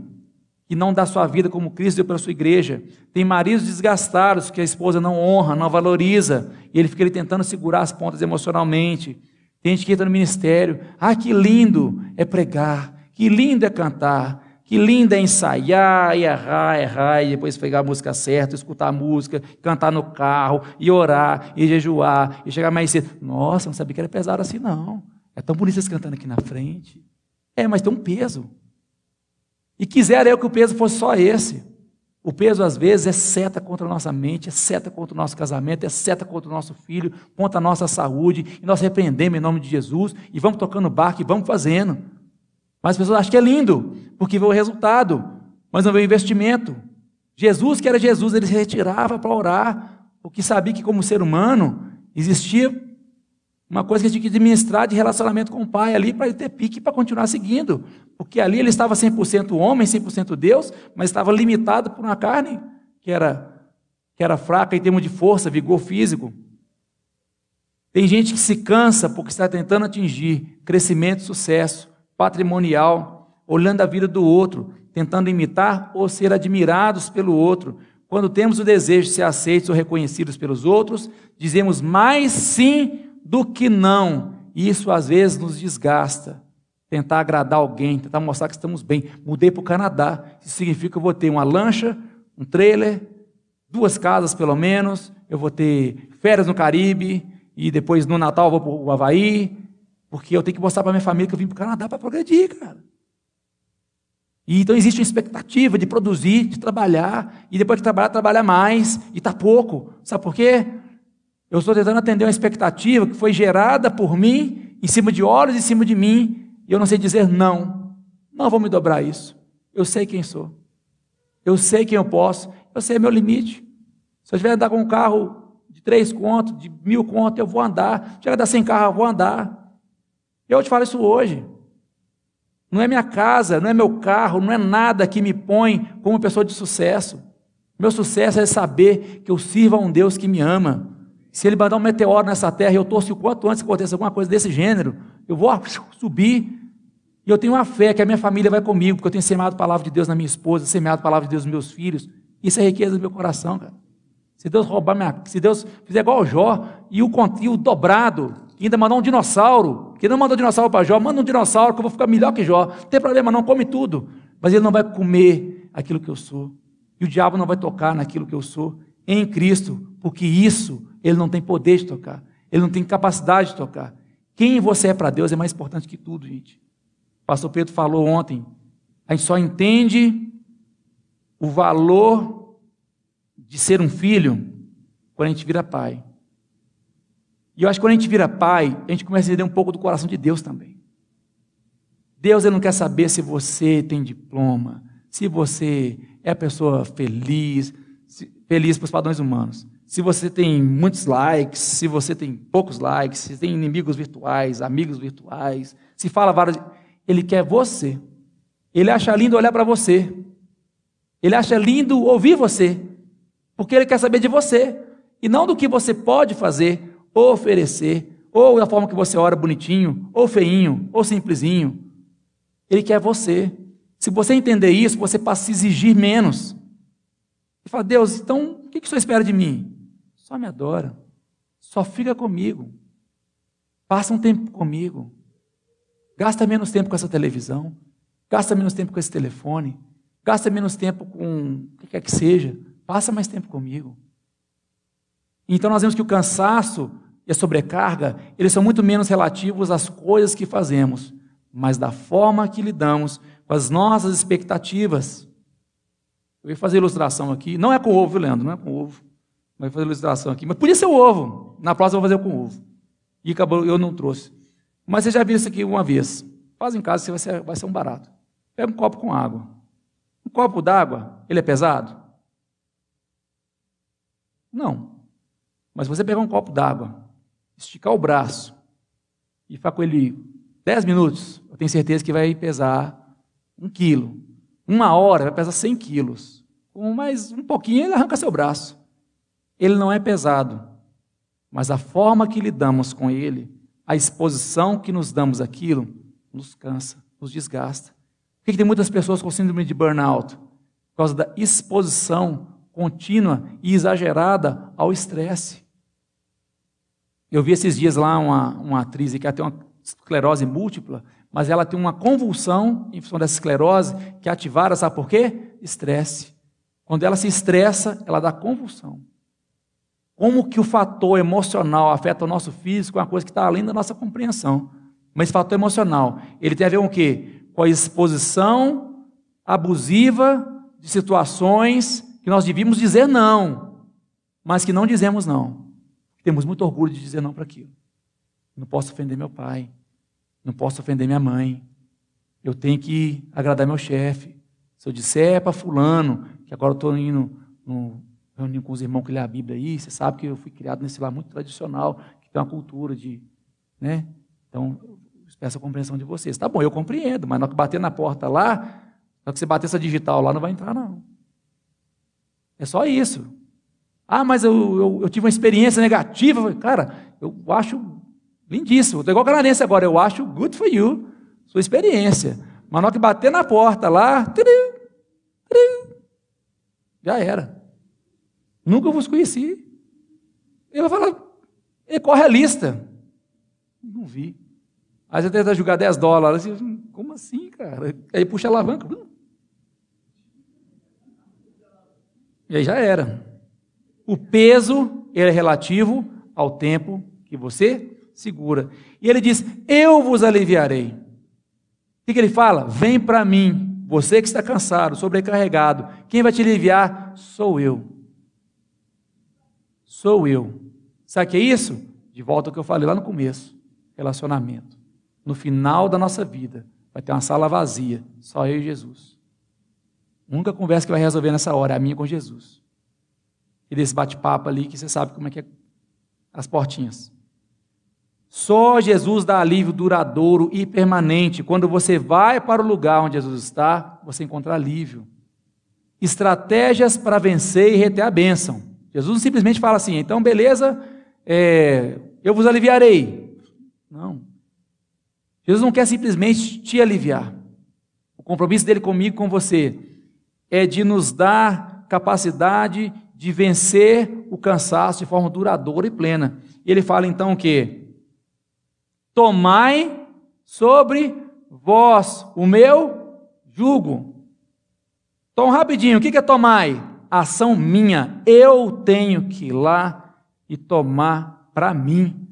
S1: que não dá sua vida como Cristo deu para a sua igreja. Tem maridos desgastados que a esposa não honra, não valoriza, e ele fica ali tentando segurar as pontas emocionalmente. Tem gente que entra no ministério, ah, que lindo é pregar, que lindo é cantar, que lindo é ensaiar, e errar, errar, e depois pegar a música certa, escutar a música, cantar no carro, e orar, e jejuar, e chegar mais cedo. Nossa, não sabia que era pesado assim, não. É tão bonito vocês cantando aqui na frente. É, mas tem um peso. E quisera eu que o peso fosse só esse. O peso, às vezes, é seta contra a nossa mente, é seta contra o nosso casamento, é seta contra o nosso filho, contra a nossa saúde. E nós repreendemos em nome de Jesus e vamos tocando barco e vamos fazendo. Mas as pessoas acham que é lindo, porque vê o resultado, mas não vê o investimento. Jesus, que era Jesus, ele se retirava para orar, porque sabia que, como ser humano, existia uma coisa que ele tinha que administrar de relacionamento com o Pai ali para ele ter pique para continuar seguindo. Porque ali ele estava 100% homem, 100% Deus, mas estava limitado por uma carne que era, que era fraca em termos de força, vigor físico. Tem gente que se cansa porque está tentando atingir crescimento, sucesso patrimonial, olhando a vida do outro, tentando imitar ou ser admirados pelo outro. Quando temos o desejo de ser aceitos ou reconhecidos pelos outros, dizemos mais sim do que não. E isso às vezes nos desgasta. Tentar agradar alguém, tentar mostrar que estamos bem. Mudei para o Canadá. Isso significa que eu vou ter uma lancha, um trailer, duas casas pelo menos. Eu vou ter férias no Caribe. E depois no Natal vou para o Havaí. Porque eu tenho que mostrar para minha família que eu vim para o Canadá para progredir, cara. E então existe uma expectativa de produzir, de trabalhar, e depois de trabalhar, trabalhar mais, e está pouco. Sabe por quê? Eu estou tentando atender uma expectativa que foi gerada por mim, em cima de olhos, em cima de mim, e eu não sei dizer não. Não vou me dobrar isso. Eu sei quem sou. Eu sei quem eu posso. Eu sei meu limite. Se eu tiver andar com um carro de três contos, de mil contos, eu vou andar. Se eu andar sem carro, eu vou andar. Eu te falo isso hoje. Não é minha casa, não é meu carro, não é nada que me põe como pessoa de sucesso. Meu sucesso é saber que eu sirvo a um Deus que me ama. Se ele mandar um meteoro nessa terra e eu torço o quanto antes que aconteça alguma coisa desse gênero, eu vou subir. E eu tenho uma fé que a minha família vai comigo, porque eu tenho semeado a palavra de Deus na minha esposa, semeado a palavra de Deus nos meus filhos. Isso é riqueza do meu coração, cara. Se Deus roubar minha. Se Deus fizer igual o Jó e o, e o dobrado, e ainda mandar um dinossauro, que não mandou dinossauro para Jó, manda um dinossauro que eu vou ficar melhor que Jó. Não tem problema, não come tudo. Mas ele não vai comer aquilo que eu sou. E o diabo não vai tocar naquilo que eu sou em Cristo, porque isso ele não tem poder de tocar, ele não tem capacidade de tocar. Quem você é para Deus é mais importante que tudo, gente. O pastor Pedro falou ontem, a gente só entende o valor de ser um filho quando a gente vira pai. E eu acho que quando a gente vira pai, a gente começa a entender um pouco do coração de Deus também. Deus ele não quer saber se você tem diploma, se você é pessoa feliz, feliz para os padrões humanos. Se você tem muitos likes, se você tem poucos likes, se tem inimigos virtuais, amigos virtuais, se fala várias. Ele quer você. Ele acha lindo olhar para você. Ele acha lindo ouvir você. Porque ele quer saber de você. E não do que você pode fazer, oferecer, ou da forma que você ora bonitinho, ou feinho, ou simplesinho. Ele quer você. Se você entender isso, você passa a se exigir menos. E fala, Deus, então o que, que o Senhor espera de mim? Só me adora. Só fica comigo. Passa um tempo comigo. Gasta menos tempo com essa televisão. Gasta menos tempo com esse telefone. Gasta menos tempo com o que quer que seja. Passa mais tempo comigo. Então nós vemos que o cansaço e a sobrecarga, eles são muito menos relativos às coisas que fazemos, mas da forma que lidamos com as nossas expectativas. Eu ia fazer ilustração aqui. Não é com ovo, Leandro, não é com ovo. Vai fazer ilustração aqui. Mas podia ser o ovo. Na próxima eu vou fazer com ovo. E acabou, eu não trouxe. Mas você já viu isso aqui uma vez. Faz em casa, você vai ser, vai ser um barato. Pega um copo com água. Um copo d'água, ele é pesado? Não. Mas você pegar um copo d'água, esticar o braço e ficar com ele 10 minutos, eu tenho certeza que vai pesar um quilo. Uma hora vai pesar 100 quilos. Com mais um pouquinho, ele arranca seu braço. Ele não é pesado, mas a forma que lidamos com ele, a exposição que nos damos àquilo, nos cansa, nos desgasta. Por que tem muitas pessoas com síndrome de burnout? Por causa da exposição contínua e exagerada ao estresse. Eu vi esses dias lá uma, uma atriz que tem uma esclerose múltipla, mas ela tem uma convulsão em função dessa esclerose que é sabe por quê? Estresse. Quando ela se estressa, ela dá convulsão. Como que o fator emocional afeta o nosso físico é uma coisa que está além da nossa compreensão. Mas esse fator emocional, ele tem a ver com o quê? Com a exposição abusiva de situações que nós devíamos dizer não, mas que não dizemos não. Temos muito orgulho de dizer não para aquilo. Não posso ofender meu pai, não posso ofender minha mãe, eu tenho que agradar meu chefe. Se eu disser é para fulano, que agora eu estou indo no reunião com os irmãos que lê a Bíblia aí, você sabe que eu fui criado nesse lar muito tradicional, que tem uma cultura de, né? Então, peço a compreensão de vocês. Tá bom, eu compreendo, mas na hora que bater na porta lá, na hora que você bater essa digital lá, não vai entrar, não. É só isso. Ah, mas eu, eu, eu tive uma experiência negativa. Cara, eu acho lindíssimo. Estou igual canadense agora, eu acho good for you sua experiência. Mas na hora que bater na porta lá, já era. Nunca vos conheci. Ele vai falar, ele corre a lista. Não vi. Aí você tenta jogar 10 dólares. Assim, Como assim, cara? Aí puxa a alavanca. E aí já era. O peso ele é relativo ao tempo que você segura. E ele diz: Eu vos aliviarei. O que, ele fala? Vem para mim, você que está cansado, sobrecarregado. Quem vai te aliviar? Sou eu. Sou eu. Sabe o que é isso? De volta ao que eu falei lá no começo: relacionamento. No final da nossa vida, vai ter uma sala vazia, só eu e Jesus. A única conversa que vai resolver nessa hora é a minha com Jesus. E desse bate-papo ali que você sabe como é que é as portinhas. Só Jesus dá alívio duradouro e permanente. Quando você vai para o lugar onde Jesus está, você encontra alívio. Estratégias para vencer e reter a bênção. Jesus não simplesmente fala assim, então beleza, é, eu vos aliviarei. Não. Jesus não quer simplesmente te aliviar. O compromisso dele comigo, com você, é de nos dar capacidade de vencer o cansaço de forma duradoura e plena. Ele fala então o quê? Tomai sobre vós o meu jugo. Então, rapidinho, o que é tomai? Ação minha. Eu tenho que ir lá e tomar para mim.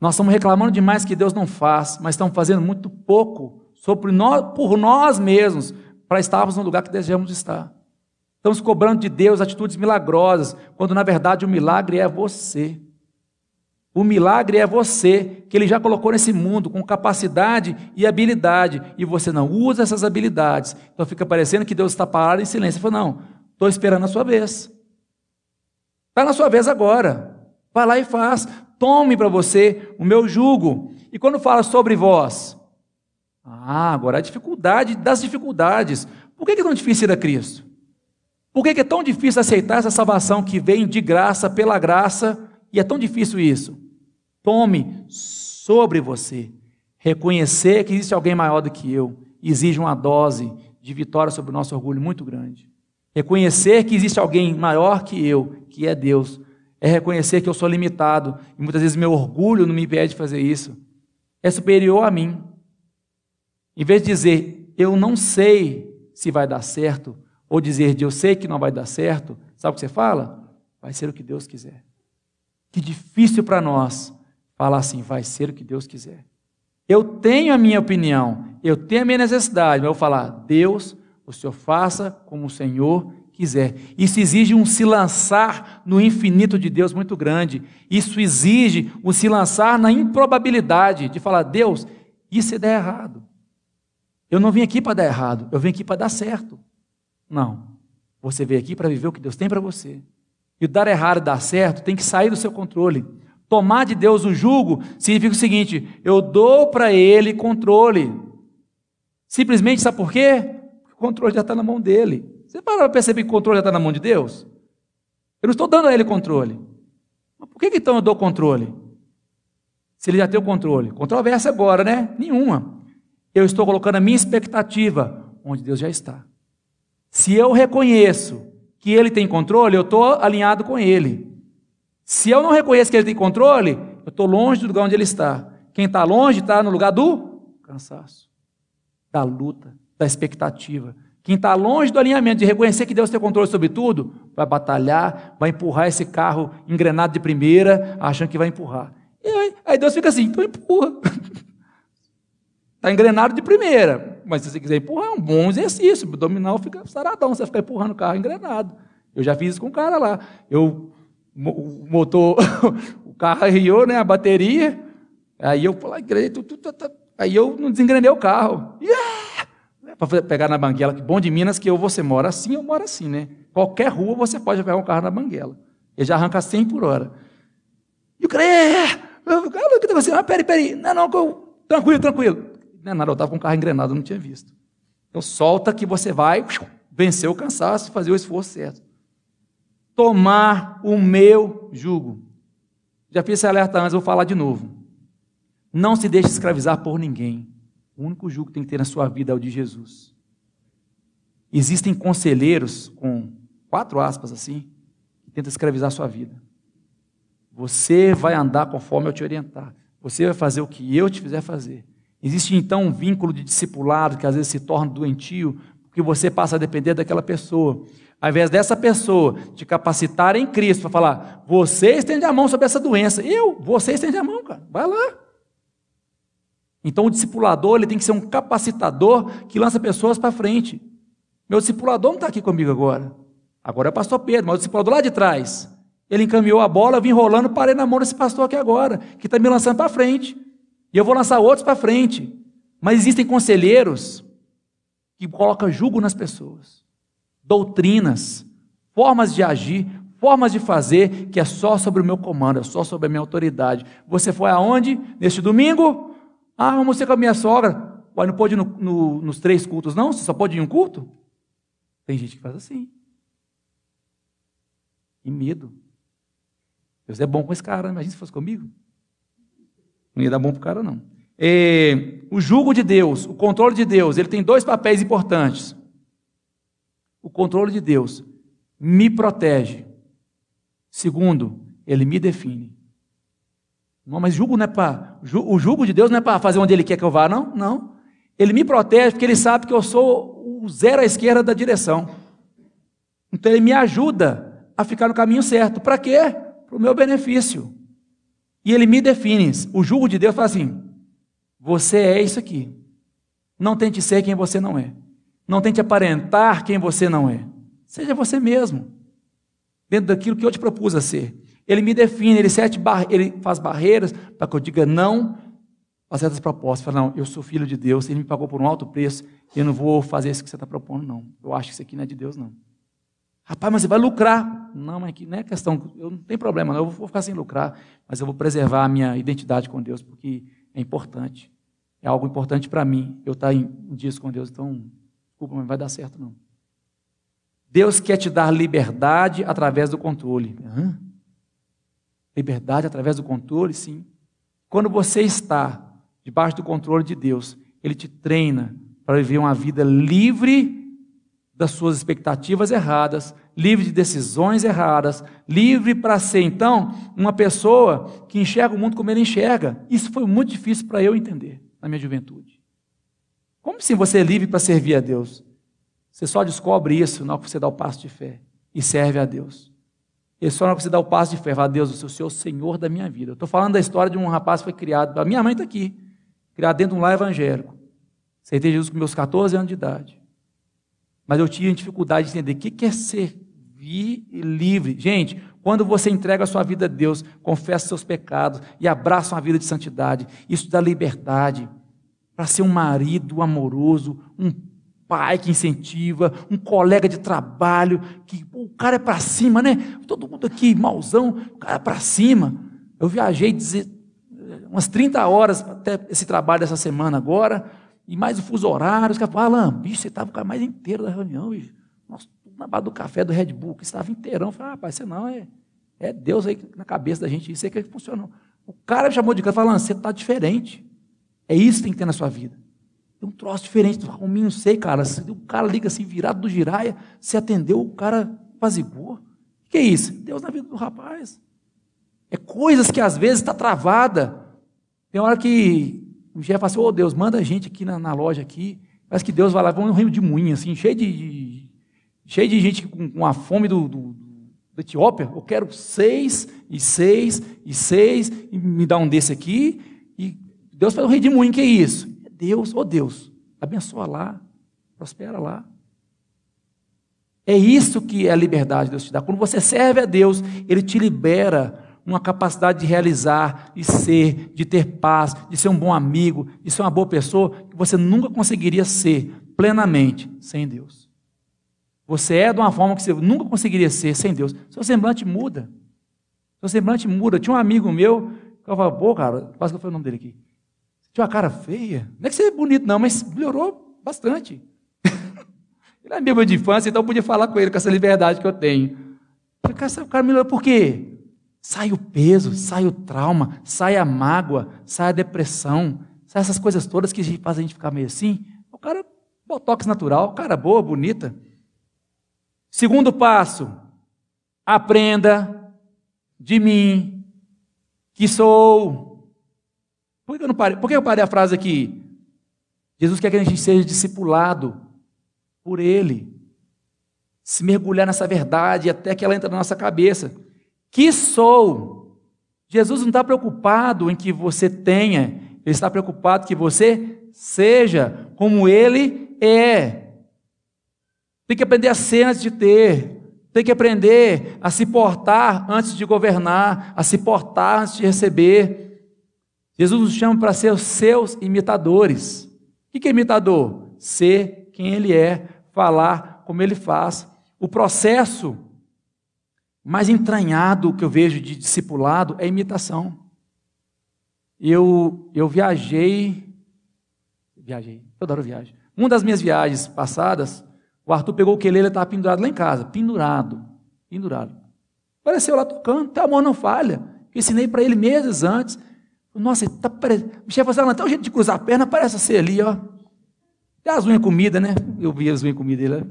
S1: Nós estamos reclamando demais que Deus não faz, mas estamos fazendo muito pouco sobre nós, por nós mesmos para estarmos no lugar que desejamos estar. Estamos cobrando de Deus atitudes milagrosas, quando na verdade o milagre é você. O milagre é você, que Ele já colocou nesse mundo com capacidade e habilidade, e você não usa essas habilidades. Então fica parecendo que Deus está parado em silêncio. Ele falou: Não, estou esperando a sua vez. Está na sua vez agora. Vai lá e faz. Tome para você o meu jugo. E quando fala sobre vós, ah, agora a dificuldade das dificuldades. Por que é tão difícil ir a Cristo? Por que é tão difícil aceitar essa salvação que vem de graça, pela graça, e é tão difícil isso? Tome sobre você. Reconhecer que existe alguém maior do que eu exige uma dose de vitória sobre o nosso orgulho muito grande. Reconhecer que existe alguém maior que eu, que é Deus, é reconhecer que eu sou limitado e muitas vezes meu orgulho não me impede de fazer isso. É superior a mim. Em vez de dizer eu não sei se vai dar certo, ou dizer de eu sei que não vai dar certo, sabe o que você fala? Vai ser o que Deus quiser. Que difícil para nós falar assim: vai ser o que Deus quiser. Eu tenho a minha opinião, eu tenho a minha necessidade, mas eu vou falar: Deus, o Senhor faça como o Senhor quiser. Isso exige um se lançar no infinito de Deus muito grande. Isso exige um se lançar na improbabilidade de falar: Deus, isso é der errado. Eu não vim aqui para dar errado, eu vim aqui para dar certo. Não. Você veio aqui para viver o que Deus tem para você. E o dar errado e dar certo tem que sair do seu controle. Tomar de Deus o jugo significa o seguinte: eu dou para ele controle. Simplesmente, sabe por quê? O controle já está na mão dele. Você para para perceber que o controle já está na mão de Deus? Eu não estou dando a ele controle. Mas por que então eu dou controle? Se ele já tem o controle. Controvérsia agora, né? Nenhuma. Eu estou colocando a minha expectativa onde Deus já está. Se eu reconheço que ele tem controle, eu estou alinhado com ele. Se eu não reconheço que ele tem controle, eu estou longe do lugar onde ele está. Quem está longe está no lugar do cansaço, da luta, da expectativa. Quem está longe do alinhamento, de reconhecer que Deus tem controle sobre tudo, vai batalhar, vai empurrar esse carro engrenado de primeira, achando que vai empurrar. E aí, aí Deus fica assim, então empurra. Está engrenado de primeira. Mas se você quiser empurrar, é um bom exercício. O abdominal fica saradão, você fica empurrando o carro engrenado. Eu já fiz isso com o cara lá. Eu, o motor, o carro arriou, né, a bateria. Aí eu falei, aí eu não desengrenei o carro. Yeah! Para pegar na banguela, que bom de Minas que eu você mora assim, eu moro assim, né? Qualquer rua você pode pegar um carro na banguela. Ele já arranca 100 por hora. E o cara, é, o cara, que assim, ah, peraí, peraí, não, não, tranquilo, tranquilo. Não é nada, eu estava com o carro engrenado, não tinha visto. Então solta que você vai vencer o cansaço, fazer o esforço certo. Tomar o meu jugo. Já fiz esse alerta antes, vou falar de novo. Não se deixe escravizar por ninguém. O único jugo que tem que ter na sua vida é o de Jesus. Existem conselheiros com quatro aspas assim, que tentam escravizar a sua vida. Você vai andar conforme eu te orientar. Você vai fazer o que eu te fizer fazer. Existe então um vínculo de discipulado que às vezes se torna doentio, porque você passa a depender daquela pessoa. Ao invés dessa pessoa te capacitar em Cristo para falar, você estende a mão sobre essa doença. Eu, você estende a mão, cara. Vai lá. Então o discipulador ele tem que ser um capacitador que lança pessoas para frente. Meu discipulador não está aqui comigo agora. Agora é o pastor Pedro, mas o discipulador lá de trás. Ele encaminhou a bola, eu vim rolando, parei na mão desse pastor aqui agora, que está me lançando para frente. E eu vou lançar outros para frente. Mas existem conselheiros que colocam jugo nas pessoas, doutrinas, formas de agir, formas de fazer, que é só sobre o meu comando, é só sobre a minha autoridade. Você foi aonde? Neste domingo? Ah, ser com a minha sogra. Ué, não pode ir no, no, nos três cultos, não? Você só pode ir em um culto? Tem gente que faz assim. E medo. Deus é bom com esse cara, imagina se fosse comigo. Não ia dar bom para o cara, não. O jugo de Deus, o controle de Deus, ele tem dois papéis importantes. O controle de Deus me protege. Segundo, ele me define. Não, mas jugo não é para. O jugo de Deus não é para fazer onde ele quer que eu vá, não? Não. Ele me protege porque ele sabe que eu sou o zero à esquerda da direção. Então ele me ajuda a ficar no caminho certo. Para quê? Para o meu benefício. E ele me define. O jugo de Deus fala assim: você é isso aqui. Não tente ser quem você não é. Não tente aparentar quem você não é. Seja você mesmo. Dentro daquilo que eu te propus a ser. Ele me define, ele, sete bar... ele faz barreiras para que eu diga não a certas propostas. Fala, não, eu sou filho de Deus, ele me pagou por um alto preço, eu não vou fazer isso que você está propondo, não. Eu acho que isso aqui não é de Deus, não. Rapaz, mas você vai lucrar. Não, mas aqui não é questão, eu não tenho problema, não, eu vou ficar sem lucrar, mas eu vou preservar a minha identidade com Deus, porque é importante. É algo importante para mim, eu estar em dias com Deus, então, desculpa, mas não vai dar certo, não. Deus quer te dar liberdade através do controle. Liberdade através do controle, sim. Quando você está debaixo do controle de Deus, Ele te treina para viver uma vida livre das suas expectativas erradas, livre de decisões erradas, livre para ser, então, uma pessoa que enxerga o mundo como ele enxerga. Isso foi muito difícil para eu entender na minha juventude. Como assim você é livre para servir a Deus? Você só descobre isso na hora que você dá o passo de fé e serve a Deus. E só na hora que você dá o passo de fé, fala, Deus, Senhor é o Senhor da minha vida. Eu estou falando da história de um rapaz que foi criado, a minha mãe está aqui, criado dentro de um lar evangélico. Aceitei Jesus com meus 14 anos de idade. Mas eu tinha dificuldade de entender o que é servir livre. Gente, quando você entrega a sua vida a Deus, confessa seus pecados e abraça uma vida de santidade, isso dá liberdade para ser um marido amoroso, um pai que incentiva, um colega de trabalho, que o cara é para cima, né? Todo mundo aqui, mauzão, o cara é para cima. Eu viajei dizer, umas 30 horas até esse trabalho dessa semana agora, e mais o fuso horário, os caras falam, Alan, bicho, você estava o cara mais inteiro da reunião, bicho. Nossa, tudo na base do café do Red Bull, que estava inteirão. Eu falei, ah, rapaz, você não, é, é Deus aí na cabeça da gente, isso aí que funcionou. O cara me chamou de canto falando, você está diferente. É isso que tem que ter na sua vida. Tem um troço diferente, do Rominho, não sei, cara. O cara liga assim, virado do giraia, se atendeu, o cara apaziguou. Que é isso? Deus na vida do rapaz. É coisas que às vezes está travada. Tem hora que o chefe fala assim, ô oh, Deus, manda gente aqui na, na, loja aqui. Parece que Deus vai lá, vamos um rio de moinho, assim, cheio de, de, cheio de gente com, com a fome do, do, do Etiópia. Eu quero seis, e seis, e seis, e me dá um desse aqui. E Deus faz um rio de moinho, que é isso? Deus, ô oh Deus, abençoa lá, prospera lá. É isso que é a liberdade que Deus te dá. Quando você serve a Deus, Ele te libera uma capacidade de realizar, de ser, de ter paz, de ser um bom amigo, de ser uma boa pessoa, que você nunca conseguiria ser plenamente sem Deus. Você é de uma forma que você nunca conseguiria ser sem Deus. Seu semblante muda. Seu semblante muda. Tinha um amigo meu, que eu falava, pô, cara, quase que falei o nome dele aqui. Tinha uma cara feia. Não é que você é bonito, não, mas melhorou bastante. ele é amigo de infância, então eu podia falar com ele com essa liberdade que eu tenho. Eu falei, cara, o cara melhorou por quê? Sai o peso, sai o trauma, sai a mágoa, sai a depressão, sai essas coisas todas que fazem a gente ficar meio assim. O cara, botox natural, cara boa, bonita. Segundo passo, aprenda de mim, que sou. Por que eu, não parei? Por que eu parei a frase aqui? Jesus quer que a gente seja discipulado por Ele. Se mergulhar nessa verdade até que ela entre na nossa cabeça que sou. Jesus não está preocupado em que você tenha, ele está preocupado que você seja como ele é. Tem que aprender a ser antes de ter. Tem que aprender a se portar antes de governar, a se portar antes de receber. Jesus nos chama para ser os seus imitadores. O que é imitador? Ser quem ele é, falar como ele faz. O processo mais entranhado que eu vejo de discipulado é imitação. Eu, eu viajei, viajei, eu viajo. Uma das minhas viagens passadas, o Arthur pegou o quelele e estava pendurado lá em casa, pendurado, pendurado. Apareceu lá tocando, a mão não falha. Eu ensinei para ele meses antes. Nossa, tá parecendo. Chefe falou assim, até o jeito de cruzar a perna parece ser ali, ó. Até as unhas comida, né? Eu vi as unhas comida dele.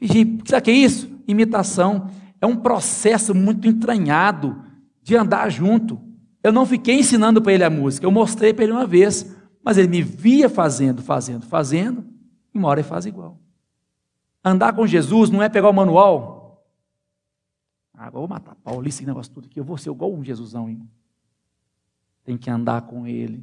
S1: Pedi, sabe o que é isso? Imitação é um processo muito entranhado de andar junto. Eu não fiquei ensinando para ele a música, eu mostrei para ele uma vez, mas ele me via fazendo, fazendo, fazendo, e uma hora ele faz igual. Andar com Jesus não é pegar o manual. Ah, agora vou matar Paulo, esse negócio tudo aqui, eu vou ser igual um Jesusão. Hein? Tem que andar com ele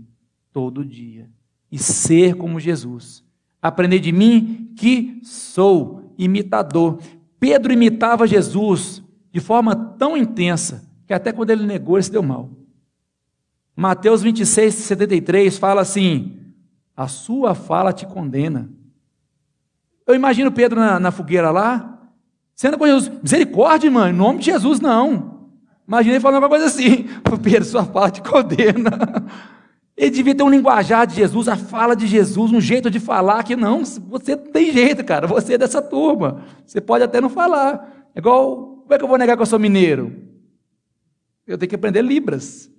S1: todo dia e ser como Jesus. Aprender de mim que sou imitador. Pedro imitava Jesus de forma tão intensa que até quando ele negou, ele se deu mal. Mateus 26, 73 fala assim: A sua fala te condena. Eu imagino Pedro na, na fogueira lá, sendo com Jesus, misericórdia, irmão, em nome de Jesus, não. Imaginei falando uma coisa assim: Pedro, sua fala te condena. Ele devia ter um linguajar de Jesus, a fala de Jesus, um jeito de falar que não, você tem jeito, cara, você é dessa turma. Você pode até não falar. É igual, como é que eu vou negar que eu sou mineiro? Eu tenho que aprender Libras.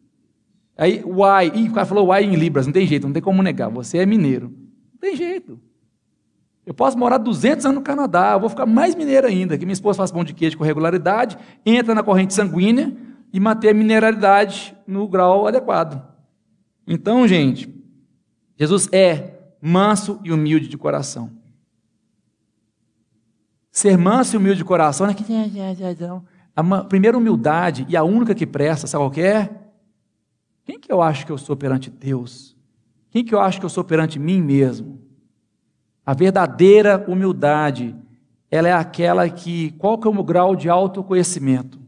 S1: Aí, why, ih, o cara falou why em Libras, não tem jeito, não tem como negar, você é mineiro. Não tem jeito. Eu posso morar 200 anos no Canadá, eu vou ficar mais mineiro ainda, que minha esposa faz pão de queijo com regularidade, entra na corrente sanguínea e manter a mineralidade no grau adequado. Então, gente, Jesus é manso e humilde de coração. Ser manso e humilde de coração é que a primeira humildade e a única que presta, sabe qual é? Quem que eu acho que eu sou perante Deus? Quem que eu acho que eu sou perante mim mesmo? A verdadeira humildade, ela é aquela que, qual que é o meu grau de autoconhecimento?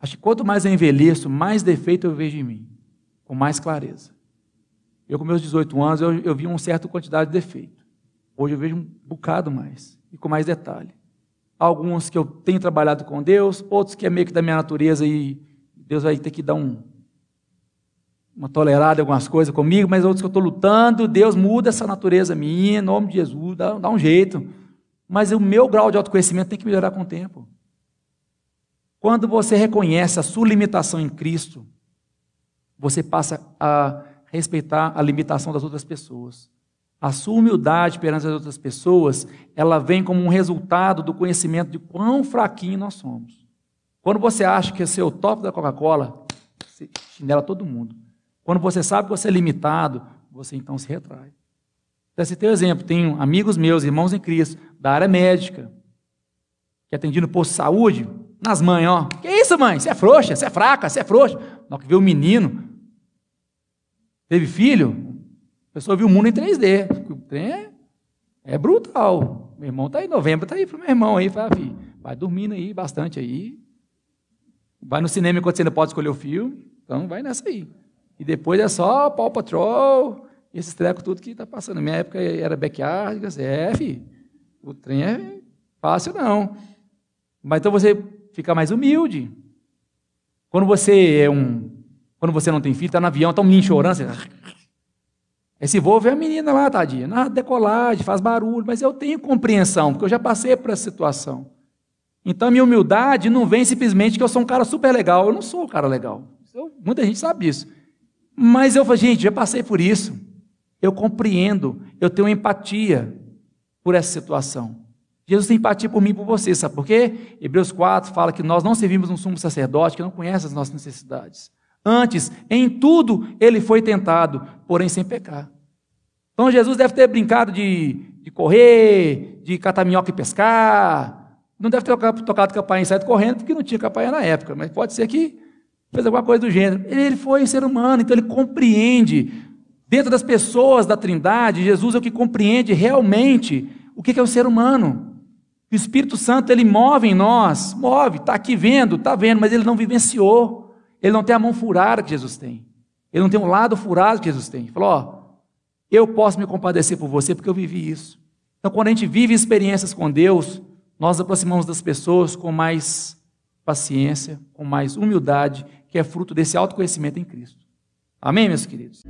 S1: Acho que quanto mais eu envelheço, mais defeito eu vejo em mim com mais clareza. Eu, com meus 18 anos, eu, eu vi uma certa quantidade de defeito. Hoje eu vejo um bocado mais e com mais detalhe. Alguns que eu tenho trabalhado com Deus, outros que é meio que da minha natureza e Deus vai ter que dar um, uma tolerada em algumas coisas comigo, mas outros que eu estou lutando, Deus muda essa natureza minha, em nome de Jesus, dá, dá um jeito. Mas o meu grau de autoconhecimento tem que melhorar com o tempo. Quando você reconhece a sua limitação em Cristo, você passa a respeitar a limitação das outras pessoas. A sua humildade perante as outras pessoas, ela vem como um resultado do conhecimento de quão fraquinho nós somos. Quando você acha que é o top da Coca-Cola, você chinela todo mundo. Quando você sabe que você é limitado, você então se retrai. Então, esse teu exemplo, tenho amigos meus, irmãos em Cristo, da área médica, que atendi no posto de saúde, nas mães, ó. Que isso, mãe? Você é frouxa, você é fraca, você é frouxa. Na que vê o menino, Teve filho? A pessoa viu o mundo em 3D. O trem é, é brutal. Meu irmão está aí, novembro está aí para meu irmão aí. Fala, filho, vai dormindo aí bastante aí. Vai no cinema enquanto você ainda pode escolher o filme. Então vai nessa aí. E depois é só Paw Patrol, esses trecos tudo que está passando. Na minha época era Backyard, é, filho, o trem é fácil não. Mas então você fica mais humilde. Quando você é um. Quando você não tem filho, está no avião, está um menino chorando, você. Esse voo vê a menina lá, tadinha, na decolagem, faz barulho, mas eu tenho compreensão, porque eu já passei por essa situação. Então minha humildade não vem simplesmente que eu sou um cara super legal. Eu não sou um cara legal. Eu, muita gente sabe disso. Mas eu falo, gente, já passei por isso. Eu compreendo, eu tenho empatia por essa situação. Jesus tem empatia por mim e por você, sabe por quê? Hebreus 4 fala que nós não servimos um sumo sacerdote que não conhece as nossas necessidades. Antes, em tudo, ele foi tentado, porém sem pecar. Então Jesus deve ter brincado de, de correr, de catar minhoca e pescar. Não deve ter tocado campainha e saído correndo, porque não tinha campainha na época, mas pode ser que fez alguma coisa do gênero. Ele foi um ser humano, então ele compreende. Dentro das pessoas da Trindade, Jesus é o que compreende realmente o que é o ser humano. O Espírito Santo, ele move em nós, move, está aqui vendo, está vendo, mas ele não vivenciou. Ele não tem a mão furada que Jesus tem. Ele não tem um lado furado que Jesus tem. Ele falou, ó, eu posso me compadecer por você porque eu vivi isso. Então, quando a gente vive experiências com Deus, nós aproximamos das pessoas com mais paciência, com mais humildade, que é fruto desse autoconhecimento em Cristo. Amém, meus queridos?